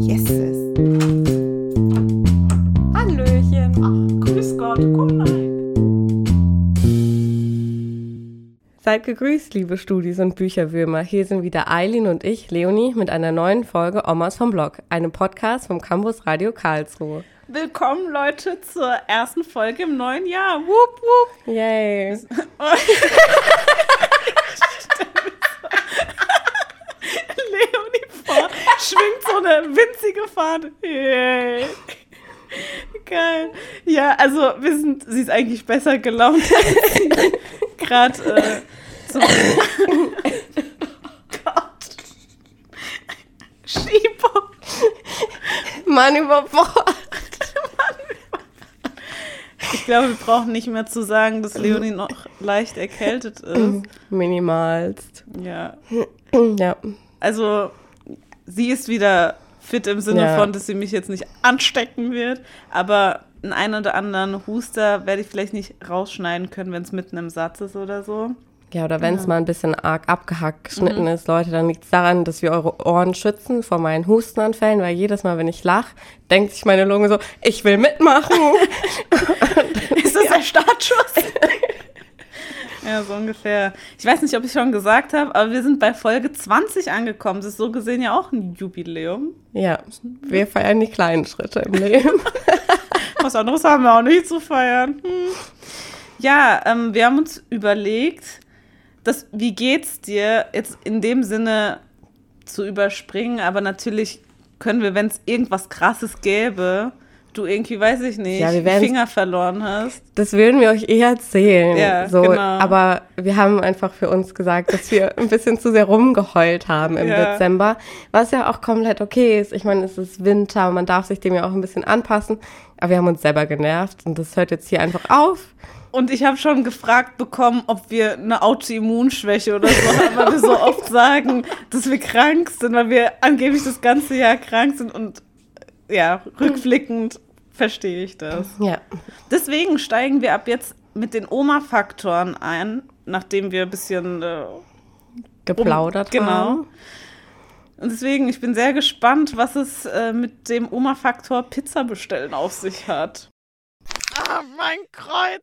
Yeses. Hallöchen. Ach, grüß Gott, komm rein. Seid gegrüßt, liebe Studis und Bücherwürmer. Hier sind wieder Eileen und ich, Leonie, mit einer neuen Folge Omas vom Blog, einem Podcast vom Campus Radio Karlsruhe. Willkommen, Leute, zur ersten Folge im neuen Jahr. Wupp, wupp. Yay. Leonie vor, schwingt so eine winzige Fahne. Yay. Geil. Ja, also wir sind, sie ist eigentlich besser gelaunt gerade äh, zum Gott. Schiebung. Mann über Bord. Ich glaube, wir brauchen nicht mehr zu sagen, dass Leonie noch leicht erkältet ist. Minimalst. Ja. Ja. Also, sie ist wieder fit im Sinne Ja. von, dass sie mich jetzt nicht anstecken wird. Aber einen ein oder anderen Huster werde ich vielleicht nicht rausschneiden können, wenn es mitten im Satz ist oder so. Ja, oder wenn es mal ein bisschen arg abgehackt geschnitten ist, Leute, dann liegt es daran, dass wir eure Ohren schützen vor meinen Hustenanfällen, weil jedes Mal, wenn ich lache, denkt sich meine Lunge so, ich will mitmachen. Ist das der Startschuss? ja, so ungefähr. Ich weiß nicht, ob ich schon gesagt habe, aber wir sind bei Folge 20 angekommen. Das ist so gesehen ja auch ein Jubiläum. ja, wir feiern die kleinen Schritte im Leben. Was anderes haben wir auch nicht zu feiern. Hm. Ja, ähm, wir haben uns überlegt, dass, wie geht's dir jetzt in dem Sinne zu überspringen, aber natürlich können wir, wenn es irgendwas krasses gäbe, du irgendwie, weiß ich nicht, Ja, Finger verloren hast. Das würden wir euch eh erzählen. Ja, so, genau. Aber wir haben einfach für uns gesagt, dass wir ein bisschen zu sehr rumgeheult haben im Ja. Dezember, was ja auch komplett okay ist. Ich meine, es ist Winter, man darf sich dem ja auch ein bisschen anpassen. Aber wir haben uns selber genervt und das hört jetzt hier einfach auf. Und ich habe schon gefragt bekommen, ob wir eine Autoimmunschwäche oder so haben, weil wir so oft sagen, dass wir krank sind, weil wir angeblich das ganze Jahr krank sind und ja, rückblickend verstehe ich das. Ja. Deswegen steigen wir ab jetzt mit den Oma-Faktoren ein, nachdem wir ein bisschen äh, Geplaudert Genau. haben. und deswegen, ich bin sehr gespannt, was es äh, mit dem Oma-Faktor Pizza bestellen auf sich hat. Ah, mein Kreuz!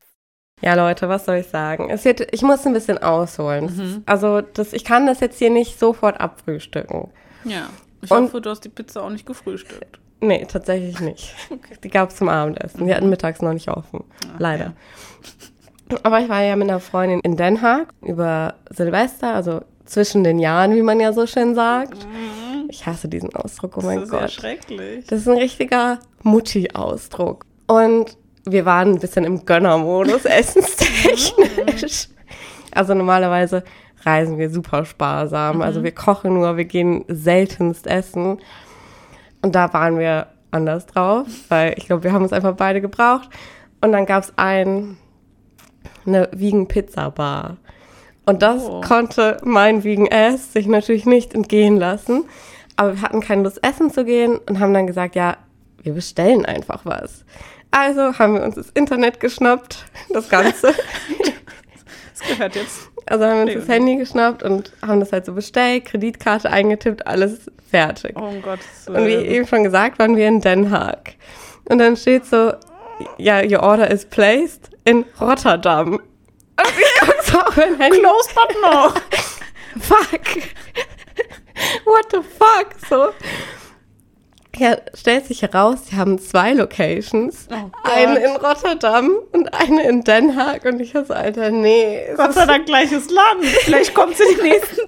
Ja, Leute, was soll ich sagen? Es wird, ich muss ein bisschen ausholen. Ist- Also, das, ich kann das jetzt hier nicht sofort abfrühstücken. Ja, ich Und- hoffe, du hast die Pizza auch nicht gefrühstückt. Nee, tatsächlich nicht. Die gab es zum Abendessen. Die hatten mittags noch nicht offen. Leider. Aber ich war ja mit einer Freundin in Den Haag über Silvester, also zwischen den Jahren, wie man ja so schön sagt. Ich hasse diesen Ausdruck, oh Das mein ist ja Gott. schrecklich. Das ist ein richtiger Mutti-Ausdruck. Und wir waren ein bisschen im Gönnermodus, essenstechnisch. Also normalerweise reisen wir super sparsam. Also wir kochen nur, wir gehen seltenst essen. Und da waren wir anders drauf, weil ich glaube, wir haben uns einfach beide gebraucht. Und dann gab es ein, eine Vegan-Pizza-Bar. Und das Oh. konnte mein Vegan Ass sich natürlich nicht entgehen lassen. Aber wir hatten keine Lust, essen zu gehen und haben dann gesagt, ja, wir bestellen einfach was. Also haben wir uns das Internet geschnappt, das Ganze. Das gehört jetzt. Also haben wir uns das Handy geschnappt und haben das halt so bestellt, Kreditkarte eingetippt, alles fertig. Oh Gott. Und wie eben schon gesagt, waren wir in Den Haag. Und dann steht so, ja, your order is placed in Rotterdam. Und ich guck so auf mein Handy. Close but no. Fuck. What the fuck? So. Ja, stellt sich heraus, sie haben zwei Locations. Oh eine in Rotterdam und eine in Den Haag. Und ich so, Alter, nee. Gott ist- sei Dank gleiches Land. Vielleicht kommt sie die nächsten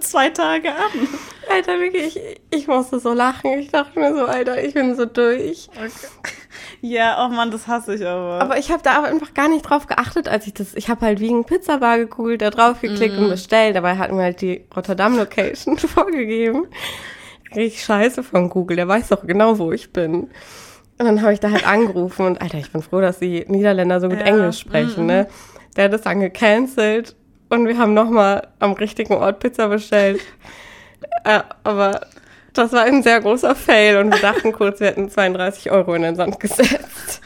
zwei, Tage an. Alter, wirklich, ich, ich musste so lachen. Ich dachte mir so, Alter, ich bin so durch. Ja, oh Mann, das hasse ich aber. Aber ich habe da aber einfach gar nicht drauf geachtet, als ich das. Ich habe halt wegen Pizza Bar gegoogelt, da drauf geklickt und bestellt. Dabei hatten wir halt die Rotterdam Location vorgegeben. Richtig scheiße von Google, der weiß doch genau, wo ich bin. Und dann habe ich da halt angerufen und Alter, ich bin froh, dass die Niederländer so gut Ja, Englisch sprechen, ne? Der hat das dann gecancelt und wir haben nochmal am richtigen Ort Pizza bestellt. äh, aber das war ein sehr großer Fail und wir dachten kurz, wir hätten 32 Euro in den Sand gesetzt.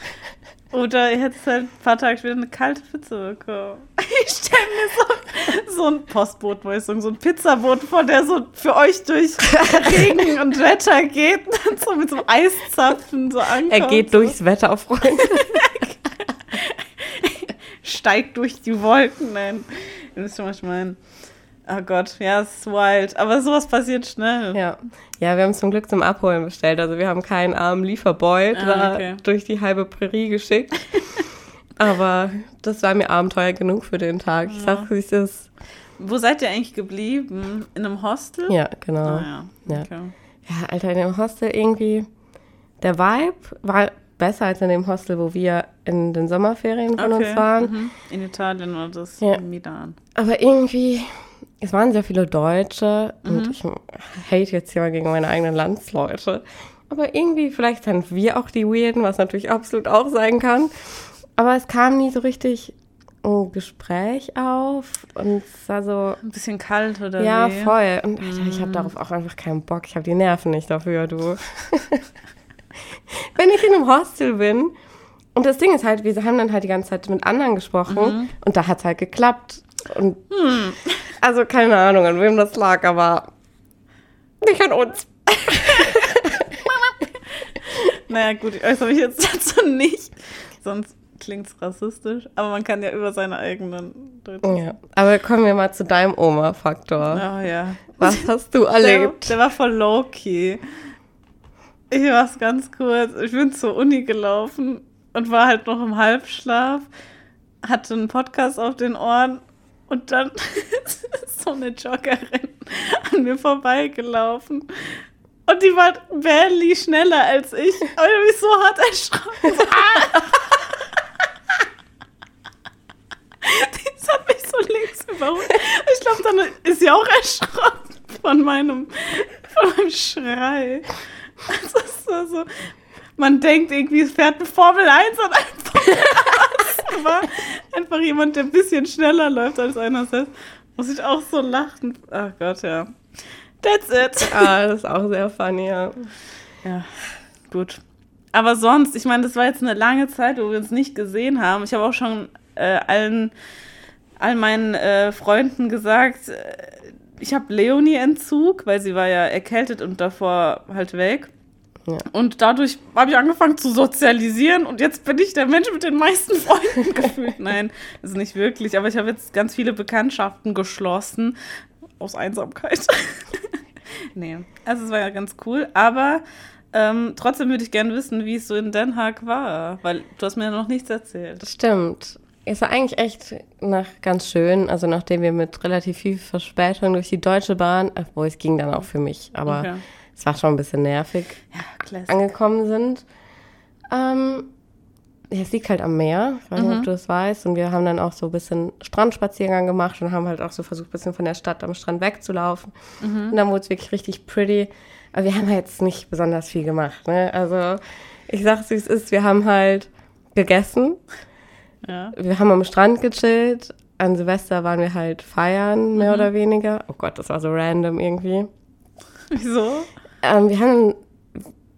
Oder ihr hättet halt ein paar Tage später eine kalte Pizza bekommen. Ich stelle mir so, so ein Postboot, wo ich so, so ein Pizzaboot vor, der so für euch durch Regen und Wetter geht und so mit so einem Eiszapfen so ankommt. Er geht durchs Wetter, Freunde. Steigt durch die Wolken. Nein, ihr wisst schon, was ich meine. Oh Gott, ja, es ist wild. Aber sowas passiert schnell. Ja. Ja, wir haben es zum Glück zum Abholen bestellt. Also wir haben keinen armen Lieferboy Ah, da okay. durch die halbe Prärie geschickt. Aber das war mir Abenteuer genug für den Tag. Ich sag, wie es ist. Wo seid ihr eigentlich geblieben? In einem Hostel? Ja, genau. Ah, ja. Ja. Okay. Ja, Alter, in dem Hostel irgendwie, der Vibe war besser als in dem Hostel, wo wir in den Sommerferien von uns waren. Mhm. In Italien oder das Ja. Milan. Aber irgendwie, es waren sehr viele Deutsche Mhm. und ich hate jetzt hier mal gegen meine eigenen Landsleute. Aber irgendwie, vielleicht sind wir auch die Weirden, was natürlich absolut auch sein kann. Aber es kam nie so richtig ein Gespräch auf und es war so, Ein bisschen kalt oder ja, wie? voll. Und Alter, ich habe darauf auch einfach keinen Bock. Ich habe die Nerven nicht dafür, du. Wenn ich in einem Hostel bin und das Ding ist halt, wir haben dann halt die ganze Zeit mit anderen gesprochen und da hat es halt geklappt. Und also keine Ahnung, an wem das lag, aber nicht an uns. Naja, gut, ich äußere mich jetzt dazu nicht. Sonst klingt es rassistisch. Aber man kann ja über seine eigenen Deutschen. Ja. Aber kommen wir mal zu deinem Oma-Faktor. Oh ja. Was hast du Der, erlebt? der war voll low-key. Ich war's ganz kurz. Ich bin zur Uni gelaufen und war halt noch im Halbschlaf, hatte einen Podcast auf den Ohren und dann ist so eine Joggerin an mir vorbeigelaufen. Und die war barely schneller als ich. Aber ich so hart erschrocken. Ah! Das hat mich so links überholt. Ich glaube, dann ist sie auch erschrocken von meinem, von meinem Schrei. Ist so. Man denkt irgendwie, es fährt eine Formel 1 und einfach aber einfach jemand, der ein bisschen schneller läuft als einer selbst. Muss ich auch so lachen. Ach Gott, ja. That's it. Ah, das ist auch sehr funny, ja. Ja, gut. Aber sonst, ich meine, das war jetzt eine lange Zeit, wo wir uns nicht gesehen haben. Ich habe auch schon äh, allen, all meinen äh, Freunden gesagt, äh, ich habe Leonie-Entzug, weil sie war ja erkältet und davor halt weg. Ja. Und dadurch habe ich angefangen zu sozialisieren und jetzt bin ich der Mensch mit den meisten Freunden gefühlt. Nein, das ist nicht wirklich. Aber ich habe jetzt ganz viele Bekanntschaften geschlossen aus Einsamkeit. nee, also es war ja ganz cool. Aber ähm, trotzdem würde ich gerne wissen, wie es so in Den Haag war, weil du hast mir ja noch nichts erzählt. Stimmt. Es war eigentlich echt nach ganz schön, also nachdem wir mit relativ viel Verspätung durch die Deutsche Bahn, obwohl es ging dann auch für mich, aber Okay. Es war schon ein bisschen nervig, Ja, angekommen sind. Ähm, ja, es liegt halt am Meer, ich weiß nicht, ob du das weißt, und wir haben dann auch so ein bisschen Strandspaziergang gemacht und haben halt auch so versucht, ein bisschen von der Stadt am Strand wegzulaufen. Und dann wurde es wirklich richtig pretty. Aber wir haben jetzt nicht besonders viel gemacht, ne? Also, ich sag's, wie es ist, wir haben halt gegessen, Ja. wir haben am Strand gechillt. An Silvester waren wir halt feiern, mehr Mhm. oder weniger. Oh Gott, das war so random irgendwie. Wieso? Ähm, wir haben,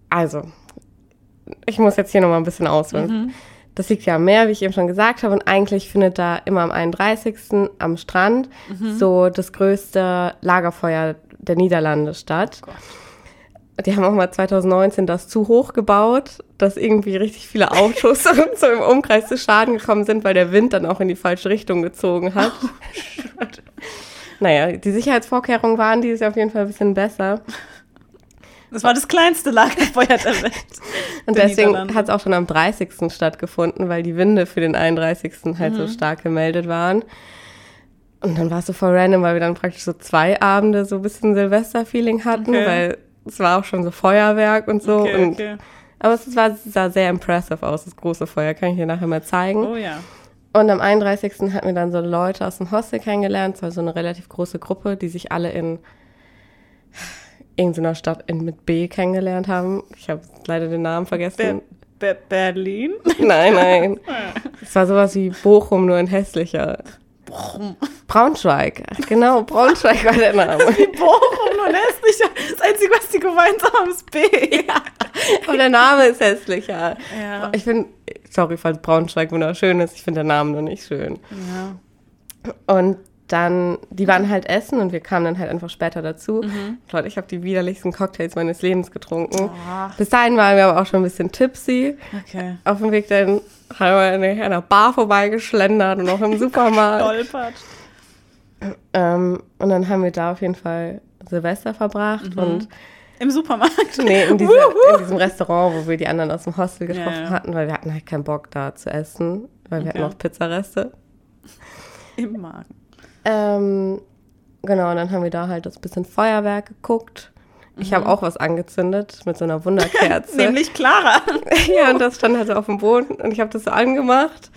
also, ich muss jetzt hier nochmal ein bisschen ausholen. Das liegt ja am Meer, wie ich eben schon gesagt habe. Und eigentlich findet da immer am 31. am Strand so das größte Lagerfeuer der Niederlande statt. Die haben auch mal 2019 das zu hoch gebaut, dass irgendwie richtig viele Autos so im Umkreis zu Schaden gekommen sind, weil der Wind dann auch in die falsche Richtung gezogen hat. naja, die Sicherheitsvorkehrungen waren dieses Jahr auf jeden Fall ein bisschen besser. Das war das kleinste Lagerfeuer der Welt. Und deswegen hat es auch schon am 30. stattgefunden, weil die Winde für den 31. halt Mhm. so stark gemeldet waren. Und dann war es so voll random, weil wir dann praktisch so zwei Abende so ein bisschen Silvester-Feeling hatten, Okay. weil es war auch schon so Feuerwerk und so. Okay, und, okay. Aber es war, sah sehr impressive aus, das große Feuer, kann ich dir nachher mal zeigen. Oh ja. Und am 31. hatten wir dann so Leute aus dem Hostel kennengelernt, es war so eine relativ große Gruppe, die sich alle in irgendeiner Stadt in, mit B kennengelernt haben. Ich habe leider den Namen vergessen. Be Be Berlin? Nein, nein. Es war sowas wie Bochum, nur in hässlicher. Bochum. Braunschweig. Genau, Braunschweig war der Name. Bochum und hässlicher. Das Einzige, was die gemeinsam haben, ist B. Ja. Aber der Name ist hässlicher. Ja. Ich finde, sorry, falls Braunschweig wunderschön ist, ich finde den Namen nur nicht schön. Ja. Und dann, die waren halt essen und wir kamen dann halt einfach später dazu. Mhm. Leute, ich habe die widerlichsten Cocktails meines Lebens getrunken. Oh. Bis dahin waren wir aber auch schon ein bisschen tipsy. Okay. Auf dem Weg dann haben wir an einer Bar vorbeigeschlendert und auch im Supermarkt. Stolpert. ähm, und dann haben wir da auf jeden Fall Silvester verbracht Mhm. und Im Supermarkt. nee, in, diese, in diesem Restaurant, wo wir die anderen aus dem Hostel getroffen Ja, ja. hatten, weil wir hatten halt keinen Bock da zu essen, weil wir Okay. hatten noch Pizzareste. Im Magen. Ähm, genau, und dann haben wir da halt das bisschen Feuerwerk geguckt. Ich Mhm. habe auch was angezündet mit so einer Wunderkerze. Nämlich Clara. ja, und das stand halt so auf dem Boden und ich habe das so angemacht.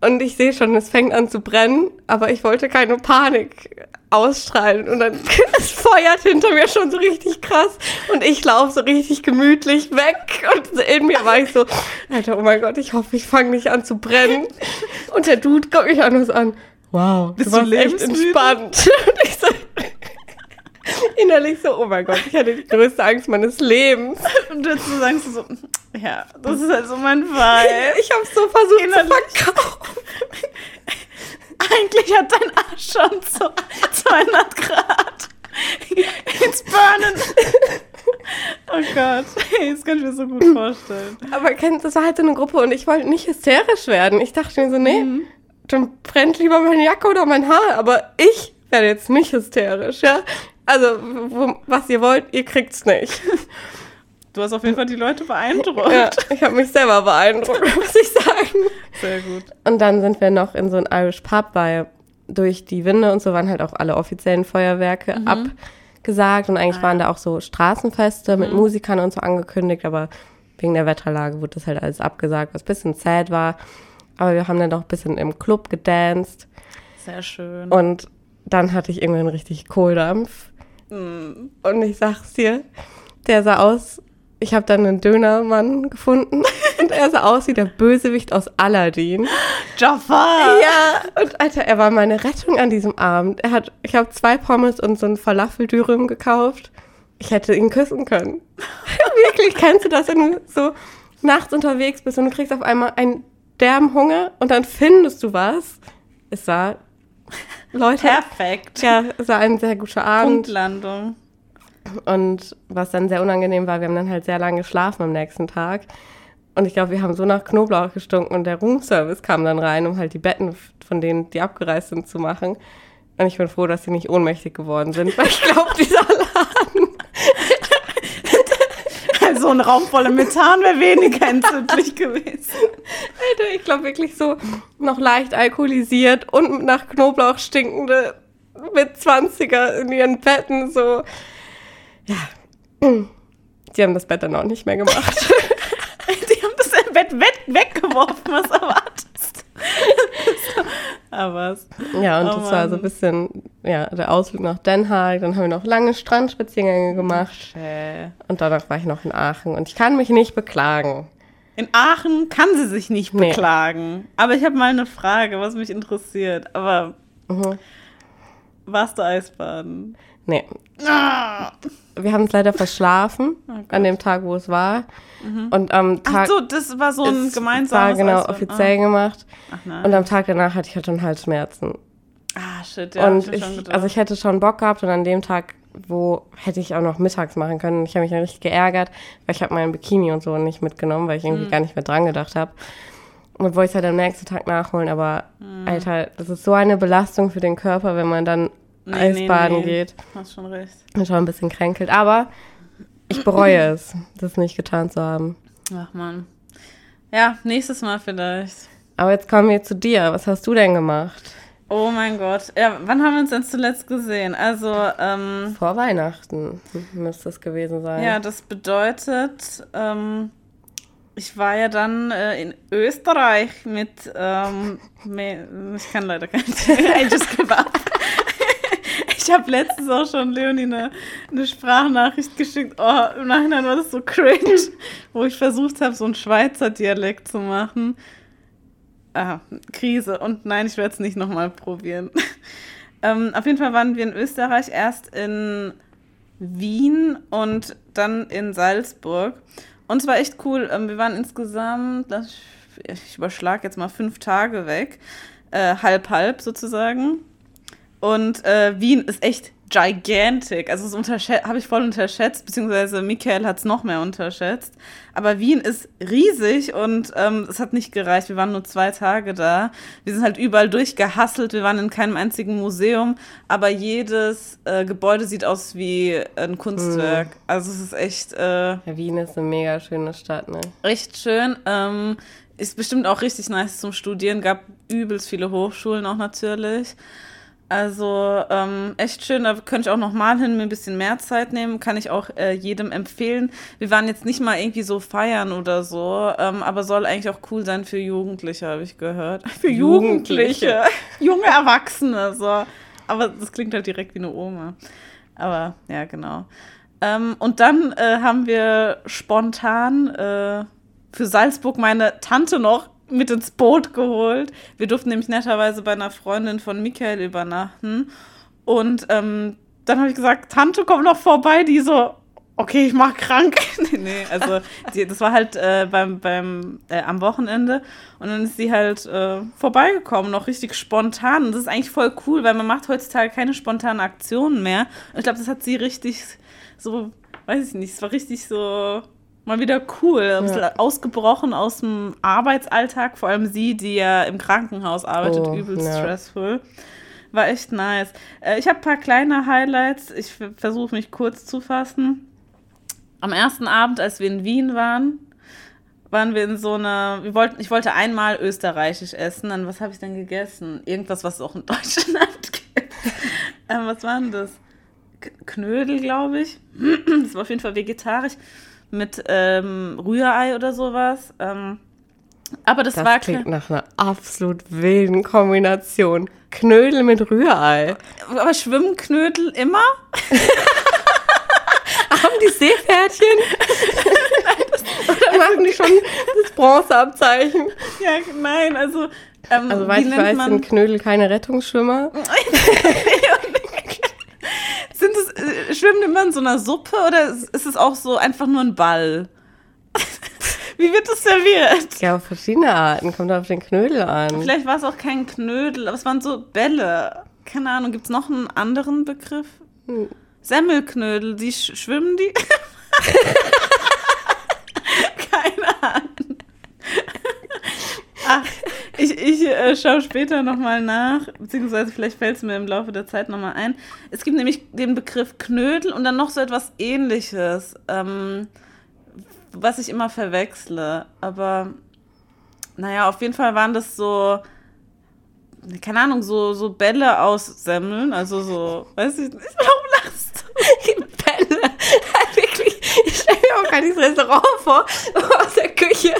Und ich sehe schon, es fängt an zu brennen, aber ich wollte keine Panik ausstrahlen. Und dann es feuert hinter mir schon so richtig krass. Und ich laufe so richtig gemütlich weg. Und in mir war ich so, Alter, oh mein Gott, ich hoffe, ich fange nicht an zu brennen. Und der Dude guckt mich auch nur so an. Wow, Bist du warst du echt entspannt. Und ich so, innerlich so, oh mein Gott, ich hatte die größte Angst meines Lebens. Und dazu sagst du so, ja, das ist halt so mein Fall. Ich habe so versucht Innerlich. zu verkaufen. Eigentlich hat dein Arsch schon so 200 Grad. It's burning. Oh Gott, das kann ich mir so gut vorstellen. Aber das war halt so eine Gruppe und ich wollte nicht hysterisch werden. Ich dachte mir so, nee, Mhm. Dann brennt lieber meine Jacke oder mein Haar. Aber ich werde jetzt nicht hysterisch, ja. Also, wo, was ihr wollt, ihr kriegt's nicht. Du hast auf jeden Fall die Leute beeindruckt. Ja, ich habe mich selber beeindruckt, muss ich sagen. Sehr gut. Und dann sind wir noch in so ein Irish Pub, weil durch die Winde und so waren halt auch alle offiziellen Feuerwerke abgesagt. Und eigentlich Ah, waren da auch so Straßenfeste mit Musikern und so angekündigt, aber wegen der Wetterlage wurde das halt alles abgesagt, was ein bisschen sad war. Aber wir haben dann doch ein bisschen im Club gedanced Sehr schön. und dann hatte ich irgendwann richtig Kohldampf. Mm. Und ich sag's dir, der sah aus, ich habe dann einen Dönermann gefunden und er sah aus wie der Bösewicht aus Aladdin. Jafar! Ja, und Alter, er war meine Rettung an diesem Abend. Er hat, ich habe zwei Pommes und so ein Falafeldürüm gekauft. Ich hätte ihn küssen können. Wirklich, kennst du das, wenn du so nachts unterwegs bist und du kriegst auf einmal einen derben Hunger und dann findest du was? Es war, Leute, Perfekt. ja, es war ein sehr guter Abend. Punktlandung. Und was dann sehr unangenehm war, wir haben dann halt sehr lange geschlafen am nächsten Tag. Und ich glaube, wir haben so nach Knoblauch gestunken und der Roomservice kam dann rein, um halt die Betten von denen, die abgereist sind, zu machen. Und ich bin froh, dass sie nicht ohnmächtig geworden sind, weil ich glaube, dieser Laden. Also ein Raum voller Methan wäre weniger entzündlich gewesen. Alter, ich glaube wirklich so noch leicht alkoholisiert und nach Knoblauch stinkende mit 20er in ihren Betten so. Ja. Die haben das Bett dann auch nicht mehr gemacht. Die haben das im Bett weg weggeworfen, was erwartest. Aber es. Ja, und Oh das war so ein bisschen, ja, der Ausflug nach Den Haag. Dann haben wir noch lange Strandspaziergänge gemacht. Äh. Und danach war ich noch in Aachen. Und ich kann mich nicht beklagen. In Aachen kann sie sich nicht Nee. beklagen. Aber ich habe mal eine Frage, was mich interessiert. Aber Mhm. warst du Eisbaden? Nee. Ah. Wir haben es leider verschlafen Oh an dem Tag, wo es war. Und am Ach Tag. so, das war so ein es gemeinsames war genau Eisbaden. offiziell gemacht. Ah. Ach nein. Und am Tag danach hatte ich halt schon Halsschmerzen. ah, shit, ja. und ich, gedacht. also ich hätte schon Bock gehabt und an dem Tag, wo hätte ich auch noch mittags machen können. Ich habe mich dann richtig geärgert, weil ich habe meinen Bikini und so nicht mitgenommen, weil ich irgendwie gar nicht mehr dran gedacht habe. Und wollte es halt am nächsten Tag nachholen, aber Hm. Alter, das ist so eine Belastung für den Körper, wenn man dann Nee, Eisbaden nee, nee. geht. Hast schon recht. Und schon ein bisschen kränkelt. Aber ich bereue es, das nicht getan zu haben. Ach man. Ja, nächstes Mal vielleicht. Aber jetzt kommen wir zu dir. Was hast du denn gemacht? Oh mein Gott. Ja, wann haben wir uns denn zuletzt gesehen? Also, ähm, Vor Weihnachten müsste es gewesen sein. ja, das bedeutet, ähm, ich war ja dann äh, in Österreich mit, ähm, ich kann leider kein I just give up. Ich habe letztens auch schon Leonie eine, eine Sprachnachricht geschickt. Oh, im Nachhinein war das so cringe, wo ich versucht habe, so einen Schweizer Dialekt zu machen. Ah, Krise. Und nein, ich werde es nicht nochmal probieren. ähm, auf jeden Fall waren wir in Österreich erst in Wien und dann in Salzburg. Und es war echt cool. Ähm, wir waren insgesamt ich überschlage jetzt mal fünf Tage weg, äh, halb halb sozusagen. Und äh, Wien ist echt gigantic. Also das habe ich voll unterschätzt, beziehungsweise Michael hat es noch mehr unterschätzt. Aber Wien ist riesig und ähm, es hat nicht gereicht. Wir waren nur zwei Tage da. Wir sind halt überall durchgehasselt. Wir waren in keinem einzigen Museum, aber jedes äh, Gebäude sieht aus wie ein Kunstwerk. Mhm. Also es ist echt. Äh, ja, Wien ist eine mega schöne Stadt, ne? Echt schön. Ähm, ist bestimmt auch richtig nice zum Studieren. Gab übelst viele Hochschulen auch natürlich. Also ähm, echt schön, da könnte ich auch noch mal hin, mir ein bisschen mehr Zeit nehmen, kann ich auch äh, jedem empfehlen. Wir waren jetzt nicht mal irgendwie so feiern oder so, ähm, aber soll eigentlich auch cool sein für Jugendliche, habe ich gehört. Für Jugendliche, Jugendliche. junge Erwachsene, so. Aber das klingt halt direkt wie eine Oma. Aber ja, genau. Ähm, und dann äh, haben wir spontan äh, für Salzburg meine Tante noch mit ins Boot geholt. Wir durften nämlich netterweise bei einer Freundin von Michael übernachten. Und ähm, dann habe ich gesagt, Tante, komm noch vorbei. Die so, okay, ich mach krank. nee, nee, also die, das war halt äh, beim, beim, äh, am Wochenende. Und dann ist sie halt äh, vorbeigekommen, noch richtig spontan. Und das ist eigentlich voll cool, weil man macht heutzutage keine spontanen Aktionen mehr. Und ich glaube, das hat sie richtig so, weiß ich nicht, es war richtig so mal wieder cool. Ein bisschen ja. ausgebrochen aus dem Arbeitsalltag, vor allem sie, die ja im Krankenhaus arbeitet, oh, übelst ja. stressful. War echt nice. Äh, ich habe ein paar kleine Highlights. Ich versuche mich kurz zu fassen. Am ersten Abend, als wir in Wien waren, waren wir in so einer. Wir wollten, ich wollte einmal österreichisch essen. Dann was habe ich denn gegessen? Irgendwas, was es auch in Deutschland gibt. ähm, was war denn das? Knödel, glaube ich. das war auf jeden Fall vegetarisch mit ähm, Rührei oder sowas. Ähm, aber das, das war klingt nach einer absolut wilden Kombination. Knödel mit Rührei. Aber schwimmen Knödel immer? Haben die Seepferdchen? Oder machen die schon das Bronzeabzeichen? Ja, nein, also. Ähm, also, weil ich weiß, sind Knödel keine Rettungsschwimmer. Schwimmen immer in so einer Suppe oder ist es auch so einfach nur ein Ball? Wie wird es serviert? Ja, verschiedene Arten. Kommt auf den Knödel an. Vielleicht war es auch kein Knödel, aber es waren so Bälle. Keine Ahnung, gibt es noch einen anderen Begriff? Hm. Semmelknödel, die sch schwimmen die? Keine Ahnung. Ach, ich, ich äh, schaue später nochmal nach, beziehungsweise vielleicht fällt es mir im Laufe der Zeit nochmal ein. Es gibt nämlich den Begriff Knödel und dann noch so etwas ähnliches, ähm, was ich immer verwechsle. Aber naja, auf jeden Fall waren das so, keine Ahnung, so, so Bälle aus Semmeln, also so, weiß ich nicht, warum lachst du? Bälle, das Restaurant vor, aus der Küche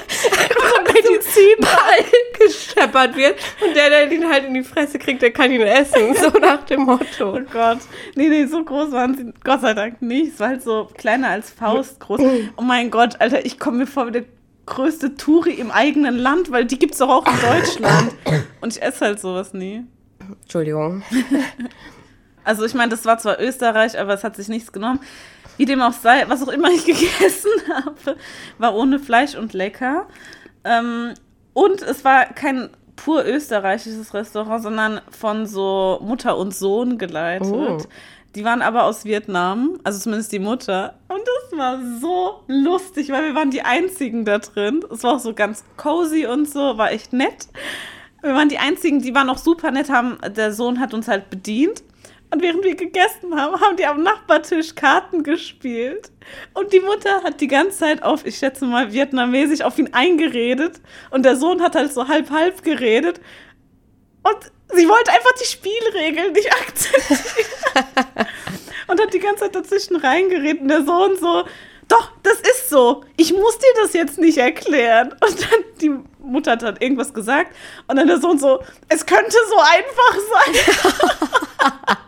Medizinball gescheppert wird und der, der ihn halt in die Fresse kriegt, der kann ihn essen. So nach dem Motto. Oh Gott. Nee, nee, so groß waren sie Gott sei Dank nicht. Es war halt so kleiner als Faust groß. Oh mein Gott, Alter, ich komme mir vor wie der größte Touri im eigenen Land, weil die gibt es doch auch in Deutschland. Und ich esse halt sowas nie. Entschuldigung. Also ich meine, das war zwar Österreich, aber es hat sich nichts genommen. Wie dem auch sei, was auch immer ich gegessen habe, war ohne Fleisch und lecker. Ähm, und es war kein pur österreichisches Restaurant, sondern von so Mutter und Sohn geleitet. Oh. Die waren aber aus Vietnam, also zumindest die Mutter. Und das war so lustig, weil wir waren die Einzigen da drin. Es war auch so ganz cozy und so, war echt nett. Wir waren die Einzigen, die waren auch super nett, haben, der Sohn hat uns halt bedient. Und während wir gegessen haben, haben die am Nachbartisch Karten gespielt. Und die Mutter hat die ganze Zeit auf, ich schätze mal, vietnamesisch auf ihn eingeredet. Und der Sohn hat halt so halb-halb geredet. Und sie wollte einfach die Spielregeln nicht akzeptieren. und hat die ganze Zeit dazwischen reingeredet. Und der Sohn so, doch, das ist so. Ich muss dir das jetzt nicht erklären. Und dann die Mutter hat dann irgendwas gesagt. Und dann der Sohn so, es könnte so einfach sein.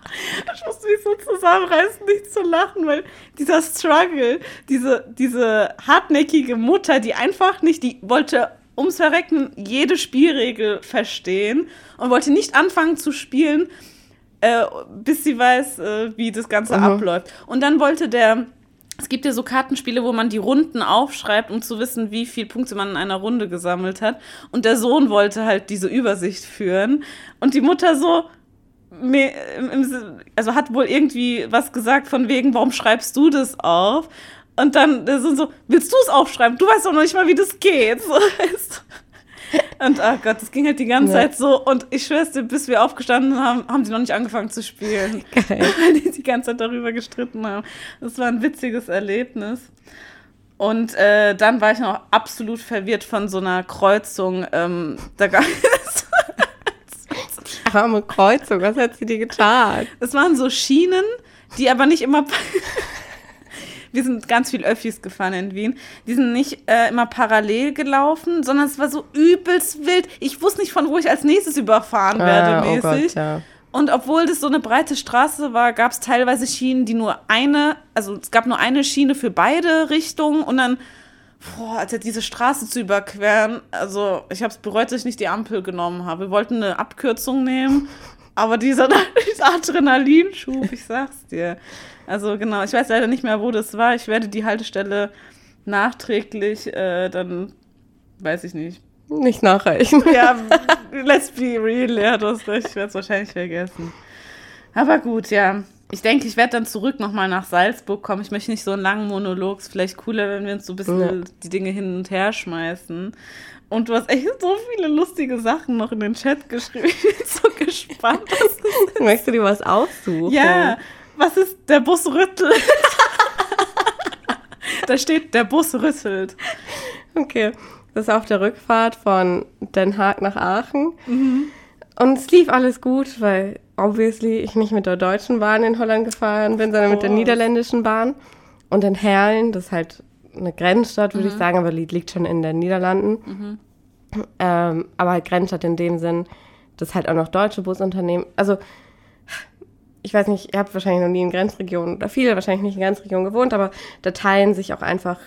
ich musste mich so zusammenreißen, nicht zu lachen, weil dieser Struggle, diese, diese hartnäckige Mutter, die einfach nicht, die wollte ums Verrecken jede Spielregel verstehen und wollte nicht anfangen zu spielen, äh, bis sie weiß, äh, wie das Ganze mhm. abläuft. Und dann wollte der es gibt ja so Kartenspiele, wo man die Runden aufschreibt, um zu wissen, wie viele Punkte man in einer Runde gesammelt hat. Und der Sohn wollte halt diese Übersicht führen. Und die Mutter so, also hat wohl irgendwie was gesagt von wegen, warum schreibst du das auf? Und dann Sohn so, willst du es aufschreiben? Du weißt doch noch nicht mal, wie das geht. So, weißt und oh Gott, das ging halt die ganze ja. Zeit so. Und ich schwör's dir, bis wir aufgestanden haben, haben die noch nicht angefangen zu spielen. Geil. Weil die die ganze Zeit darüber gestritten haben. Das war ein witziges Erlebnis. Und äh, dann war ich noch absolut verwirrt von so einer Kreuzung. Ähm, da gab es. Arme Kreuzung, was hat sie dir getan? Es waren so Schienen, die aber nicht immer wir sind ganz viel Öffis gefahren in Wien. Die sind nicht äh, immer parallel gelaufen, sondern es war so übelst wild. Ich wusste nicht, von wo ich als nächstes überfahren werde, ah, mäßig. Oh Gott, ja. Und obwohl das so eine breite Straße war, gab es teilweise Schienen, die nur eine, also es gab nur eine Schiene für beide Richtungen und dann, boah, also diese Straße zu überqueren, also ich habe es bereut, dass ich nicht die Ampel genommen habe. Wir wollten eine Abkürzung nehmen, aber dieser, dieser Adrenalinschub, ich sag's dir. Also genau, ich weiß leider nicht mehr, wo das war. Ich werde die Haltestelle nachträglich äh, dann, weiß ich nicht. Nicht nachreichen. Ja, let's be real, ja, du hast recht, ich werde es wahrscheinlich vergessen. Aber gut, ja. Ich denke, ich werde dann zurück nochmal nach Salzburg kommen. Ich möchte nicht so einen langen Monolog. Ist vielleicht cooler, wenn wir uns so ein bisschen ja. die Dinge hin und her schmeißen. Und du hast echt so viele lustige Sachen noch in den Chat geschrieben. Ich bin so gespannt. Möchtest du dir was aussuchen? Ja, was ist der Bus rüttelt? da steht, der Bus rüttelt. Okay, das ist auf der Rückfahrt von Den Haag nach Aachen. Mhm. Und es lief alles gut, weil obviously ich nicht mit der deutschen Bahn in Holland gefahren bin, sondern oh. mit der niederländischen Bahn. Und in Herlen, das ist halt eine Grenzstadt, würde mhm. ich sagen, aber liegt schon in den Niederlanden. Mhm. Ähm, aber halt Grenzstadt in dem Sinn, dass halt auch noch deutsche Busunternehmen, also ich weiß nicht, ihr habt wahrscheinlich noch nie in Grenzregionen oder viele wahrscheinlich nicht in Grenzregionen gewohnt, aber da teilen sich auch einfach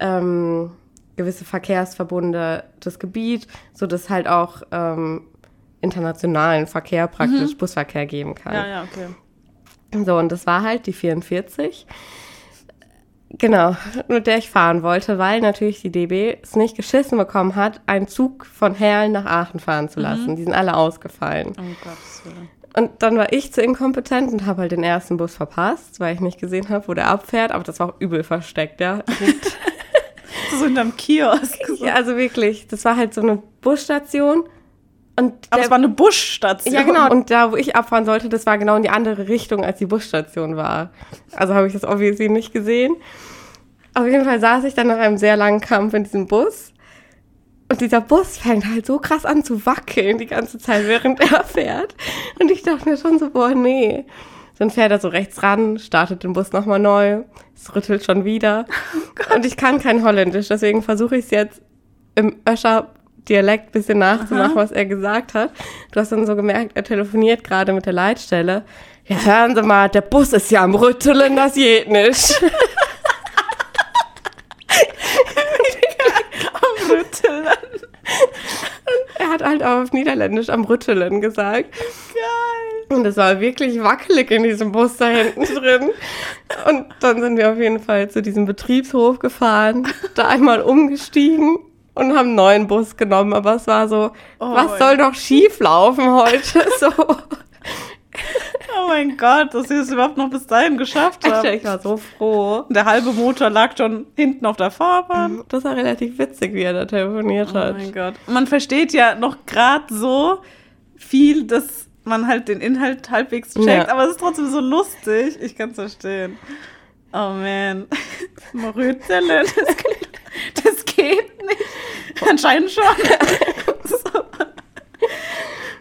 ähm, gewisse Verkehrsverbunde das Gebiet, sodass halt auch ähm, internationalen Verkehr praktisch, mhm. Busverkehr geben kann. Ja, ja, okay. So, und das war halt die 44. Genau, mit der ich fahren wollte, weil natürlich die DB es nicht geschissen bekommen hat, einen Zug von Herlen nach Aachen fahren zu lassen. Mhm. Die sind alle ausgefallen. Oh Willen. Und dann war ich zu inkompetent und habe halt den ersten Bus verpasst, weil ich nicht gesehen habe, wo der abfährt. Aber das war auch übel versteckt, ja. so hinterm Kiosk. Ja, also wirklich. Das war halt so eine Busstation. Und Aber es war eine Busstation. Ja, genau. Und da, wo ich abfahren sollte, das war genau in die andere Richtung, als die Busstation war. Also habe ich das obviously nicht gesehen. Auf jeden Fall saß ich dann nach einem sehr langen Kampf in diesem Bus. Und dieser Bus fängt halt so krass an zu wackeln die ganze Zeit, während er fährt. Und ich dachte mir schon so, boah, nee. Dann fährt er so rechts ran, startet den Bus nochmal neu, es rüttelt schon wieder. Oh und ich kann kein Holländisch, deswegen versuche ich es jetzt im Öscher Dialekt bisschen nachzumachen, Aha. was er gesagt hat. Du hast dann so gemerkt, er telefoniert gerade mit der Leitstelle. Ja, hören Sie mal, der Bus ist ja am Rütteln, das geht nicht. er hat halt auf Niederländisch am Rütteln gesagt. Geil. Und es war wirklich wackelig in diesem Bus da hinten drin. Und dann sind wir auf jeden Fall zu diesem Betriebshof gefahren, da einmal umgestiegen und haben einen neuen Bus genommen. Aber es war so, oh was soll doch schief laufen heute? So. Oh mein Gott, dass wir es überhaupt noch bis dahin geschafft haben. Ich war so froh. Der halbe Motor lag schon hinten auf der Fahrbahn. Das war relativ witzig, wie er da telefoniert hat. Oh mein Gott. Man versteht ja noch gerade so viel, dass man halt den Inhalt halbwegs checkt, ja. aber es ist trotzdem so lustig. Ich kann es verstehen. Oh man. Morützele, das, nicht. Anscheinend schon. so.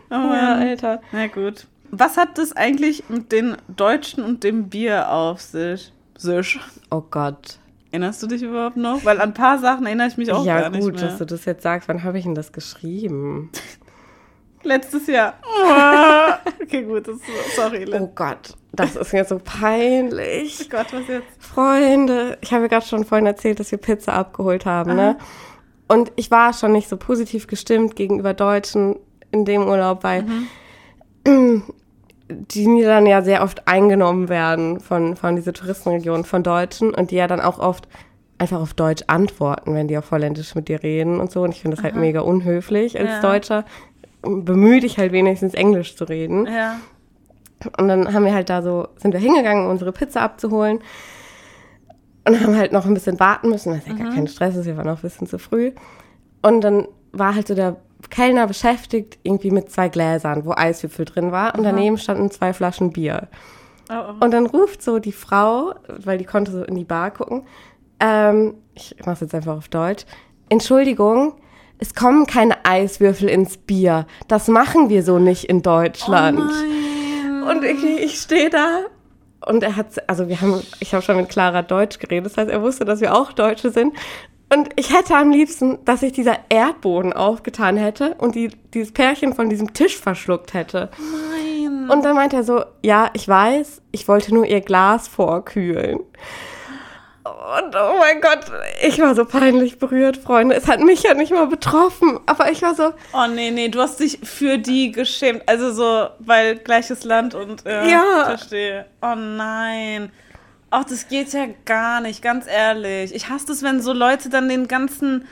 Oh. Ja, Alter. Na gut. Was hat das eigentlich mit den Deutschen und dem Bier auf sich? sich? Oh Gott. Erinnerst du dich überhaupt noch? Weil an ein paar Sachen erinnere ich mich auch ja, gar nicht mehr. Ja gut, dass du das jetzt sagst. Wann habe ich denn das geschrieben? Letztes Jahr. okay, gut, das, sorry. Oh Gott, das ist mir so peinlich. Oh Gott, was jetzt? Freunde, ich habe ja gerade schon vorhin erzählt, dass wir Pizza abgeholt haben, ne? Und ich war schon nicht so positiv gestimmt gegenüber Deutschen in dem Urlaub, weil mhm die Niederlande ja sehr oft eingenommen werden von, von dieser Touristenregion von Deutschen und die ja dann auch oft einfach auf Deutsch antworten, wenn die auf Holländisch mit dir reden und so. Und ich finde das halt mega unhöflich als Ja. Deutscher. Bemühe dich halt wenigstens Englisch zu reden. Ja. Und dann haben wir halt da so, sind wir hingegangen, um unsere Pizza abzuholen. Und haben halt noch ein bisschen warten müssen, es ja gar kein Stress ist, wir waren noch ein bisschen zu früh. Und dann war halt so der Kellner beschäftigt irgendwie mit zwei Gläsern, wo Eiswürfel drin war. Und daneben standen zwei Flaschen Bier. Oh, oh. Und dann ruft so die Frau, weil die konnte so in die Bar gucken, ähm, ich mach's jetzt einfach auf Deutsch, Entschuldigung, es kommen keine Eiswürfel ins Bier. Das machen wir so nicht in Deutschland. Nein. Und ich, ich stehe da und er hat, also wir haben, ich habe schon mit Clara Deutsch geredet, das heißt, er wusste, dass wir auch Deutsche sind. Und ich hätte am liebsten, dass sich dieser Erdboden aufgetan hätte und die, dieses Pärchen von diesem Tisch verschluckt hätte. Nein. Und dann meinte er so, ja, ich weiß, ich wollte nur ihr Glas vorkühlen. Und oh mein Gott, ich war so peinlich berührt, Freunde. Es hat mich ja nicht mal betroffen, aber ich war so, Oh nee, nee, du hast dich für die geschämt. Also so, weil gleiches Land und äh, Ja. verstehe. Oh nein. Ach, das geht ja gar nicht, ganz ehrlich. Ich hasse es, wenn so Leute dann den ganzen,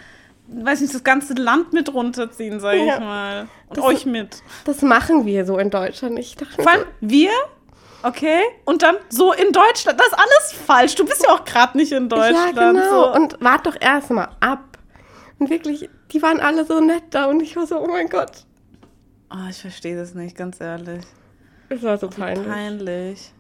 weiß nicht, das ganze Land mit runterziehen, sag Ja. ich mal. Und Das euch mit. das machen wir so in Deutschland. Ich dachte, Vor allem wir, okay? Und dann so in Deutschland. Das ist alles falsch. Du bist ja auch gerade nicht in Deutschland. Ja, genau. So. Und wart doch erst mal ab. Und wirklich, die waren alle so nett da und ich war so, oh mein Gott. oh, ich verstehe das nicht, ganz ehrlich. Es war so peinlich. Peinlich.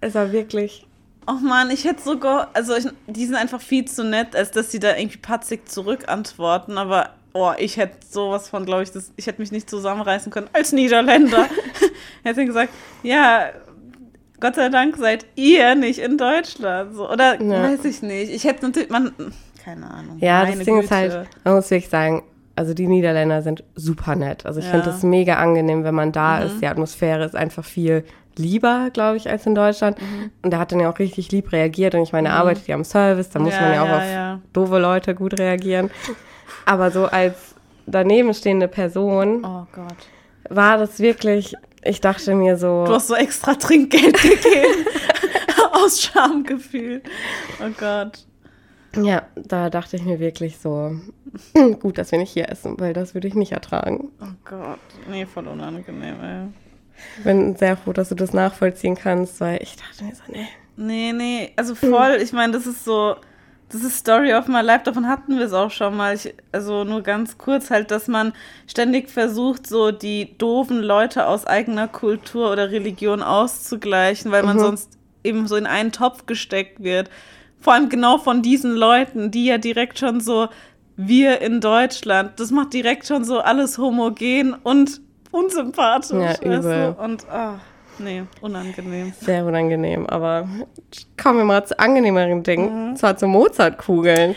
Es war wirklich. Oh Mann, ich hätte sogar, also ich, die sind einfach viel zu nett, als dass sie da irgendwie patzig zurückantworten, aber oh, ich hätte sowas von, glaube ich, das, ich hätte mich nicht zusammenreißen können als Niederländer. hätte gesagt, ja, Gott sei Dank seid ihr nicht in Deutschland. So, oder Ja. weiß ich nicht. Ich hätte natürlich, man, keine Ahnung. Ja, das Ding ist Güte. halt, man muss wirklich sagen, also die Niederländer sind super nett. Also ich Ja. finde das mega angenehm, wenn man da ist. Die Atmosphäre ist einfach viel lieber, glaube ich, als in Deutschland. Und er hat dann ja auch richtig lieb reagiert. Und ich meine, er arbeitet ja am Service, da muss Ja, man ja auch ja, auf doofe Leute gut reagieren. Aber so als daneben stehende Person Oh Gott. war das wirklich, ich dachte mir so. Du hast so extra Trinkgeld gegeben. Aus Schamgefühl. Oh Gott. Ja, da dachte ich mir wirklich so, gut, dass wir nicht hier essen, weil das würde ich nicht ertragen. Oh Gott. Nee, voll unangenehm, ey. Ich bin sehr froh, dass du das nachvollziehen kannst, weil ich dachte mir so, nee. Nee, nee, also voll, ich meine, das ist so, das ist Story of my life, davon hatten wir es auch schon mal. Ich, also nur ganz kurz halt, dass man ständig versucht, so die doofen Leute aus eigener Kultur oder Religion auszugleichen, weil man Mhm. sonst eben so in einen Topf gesteckt wird. Vor allem genau von diesen Leuten, die ja direkt schon so, wir in Deutschland, das macht direkt schon so alles homogen und unsympathisch. Ja, weißt übel. du? Und, ah, nee, unangenehm. Sehr unangenehm, aber kommen wir mal zu angenehmeren Dingen, zwar zu Mozartkugeln.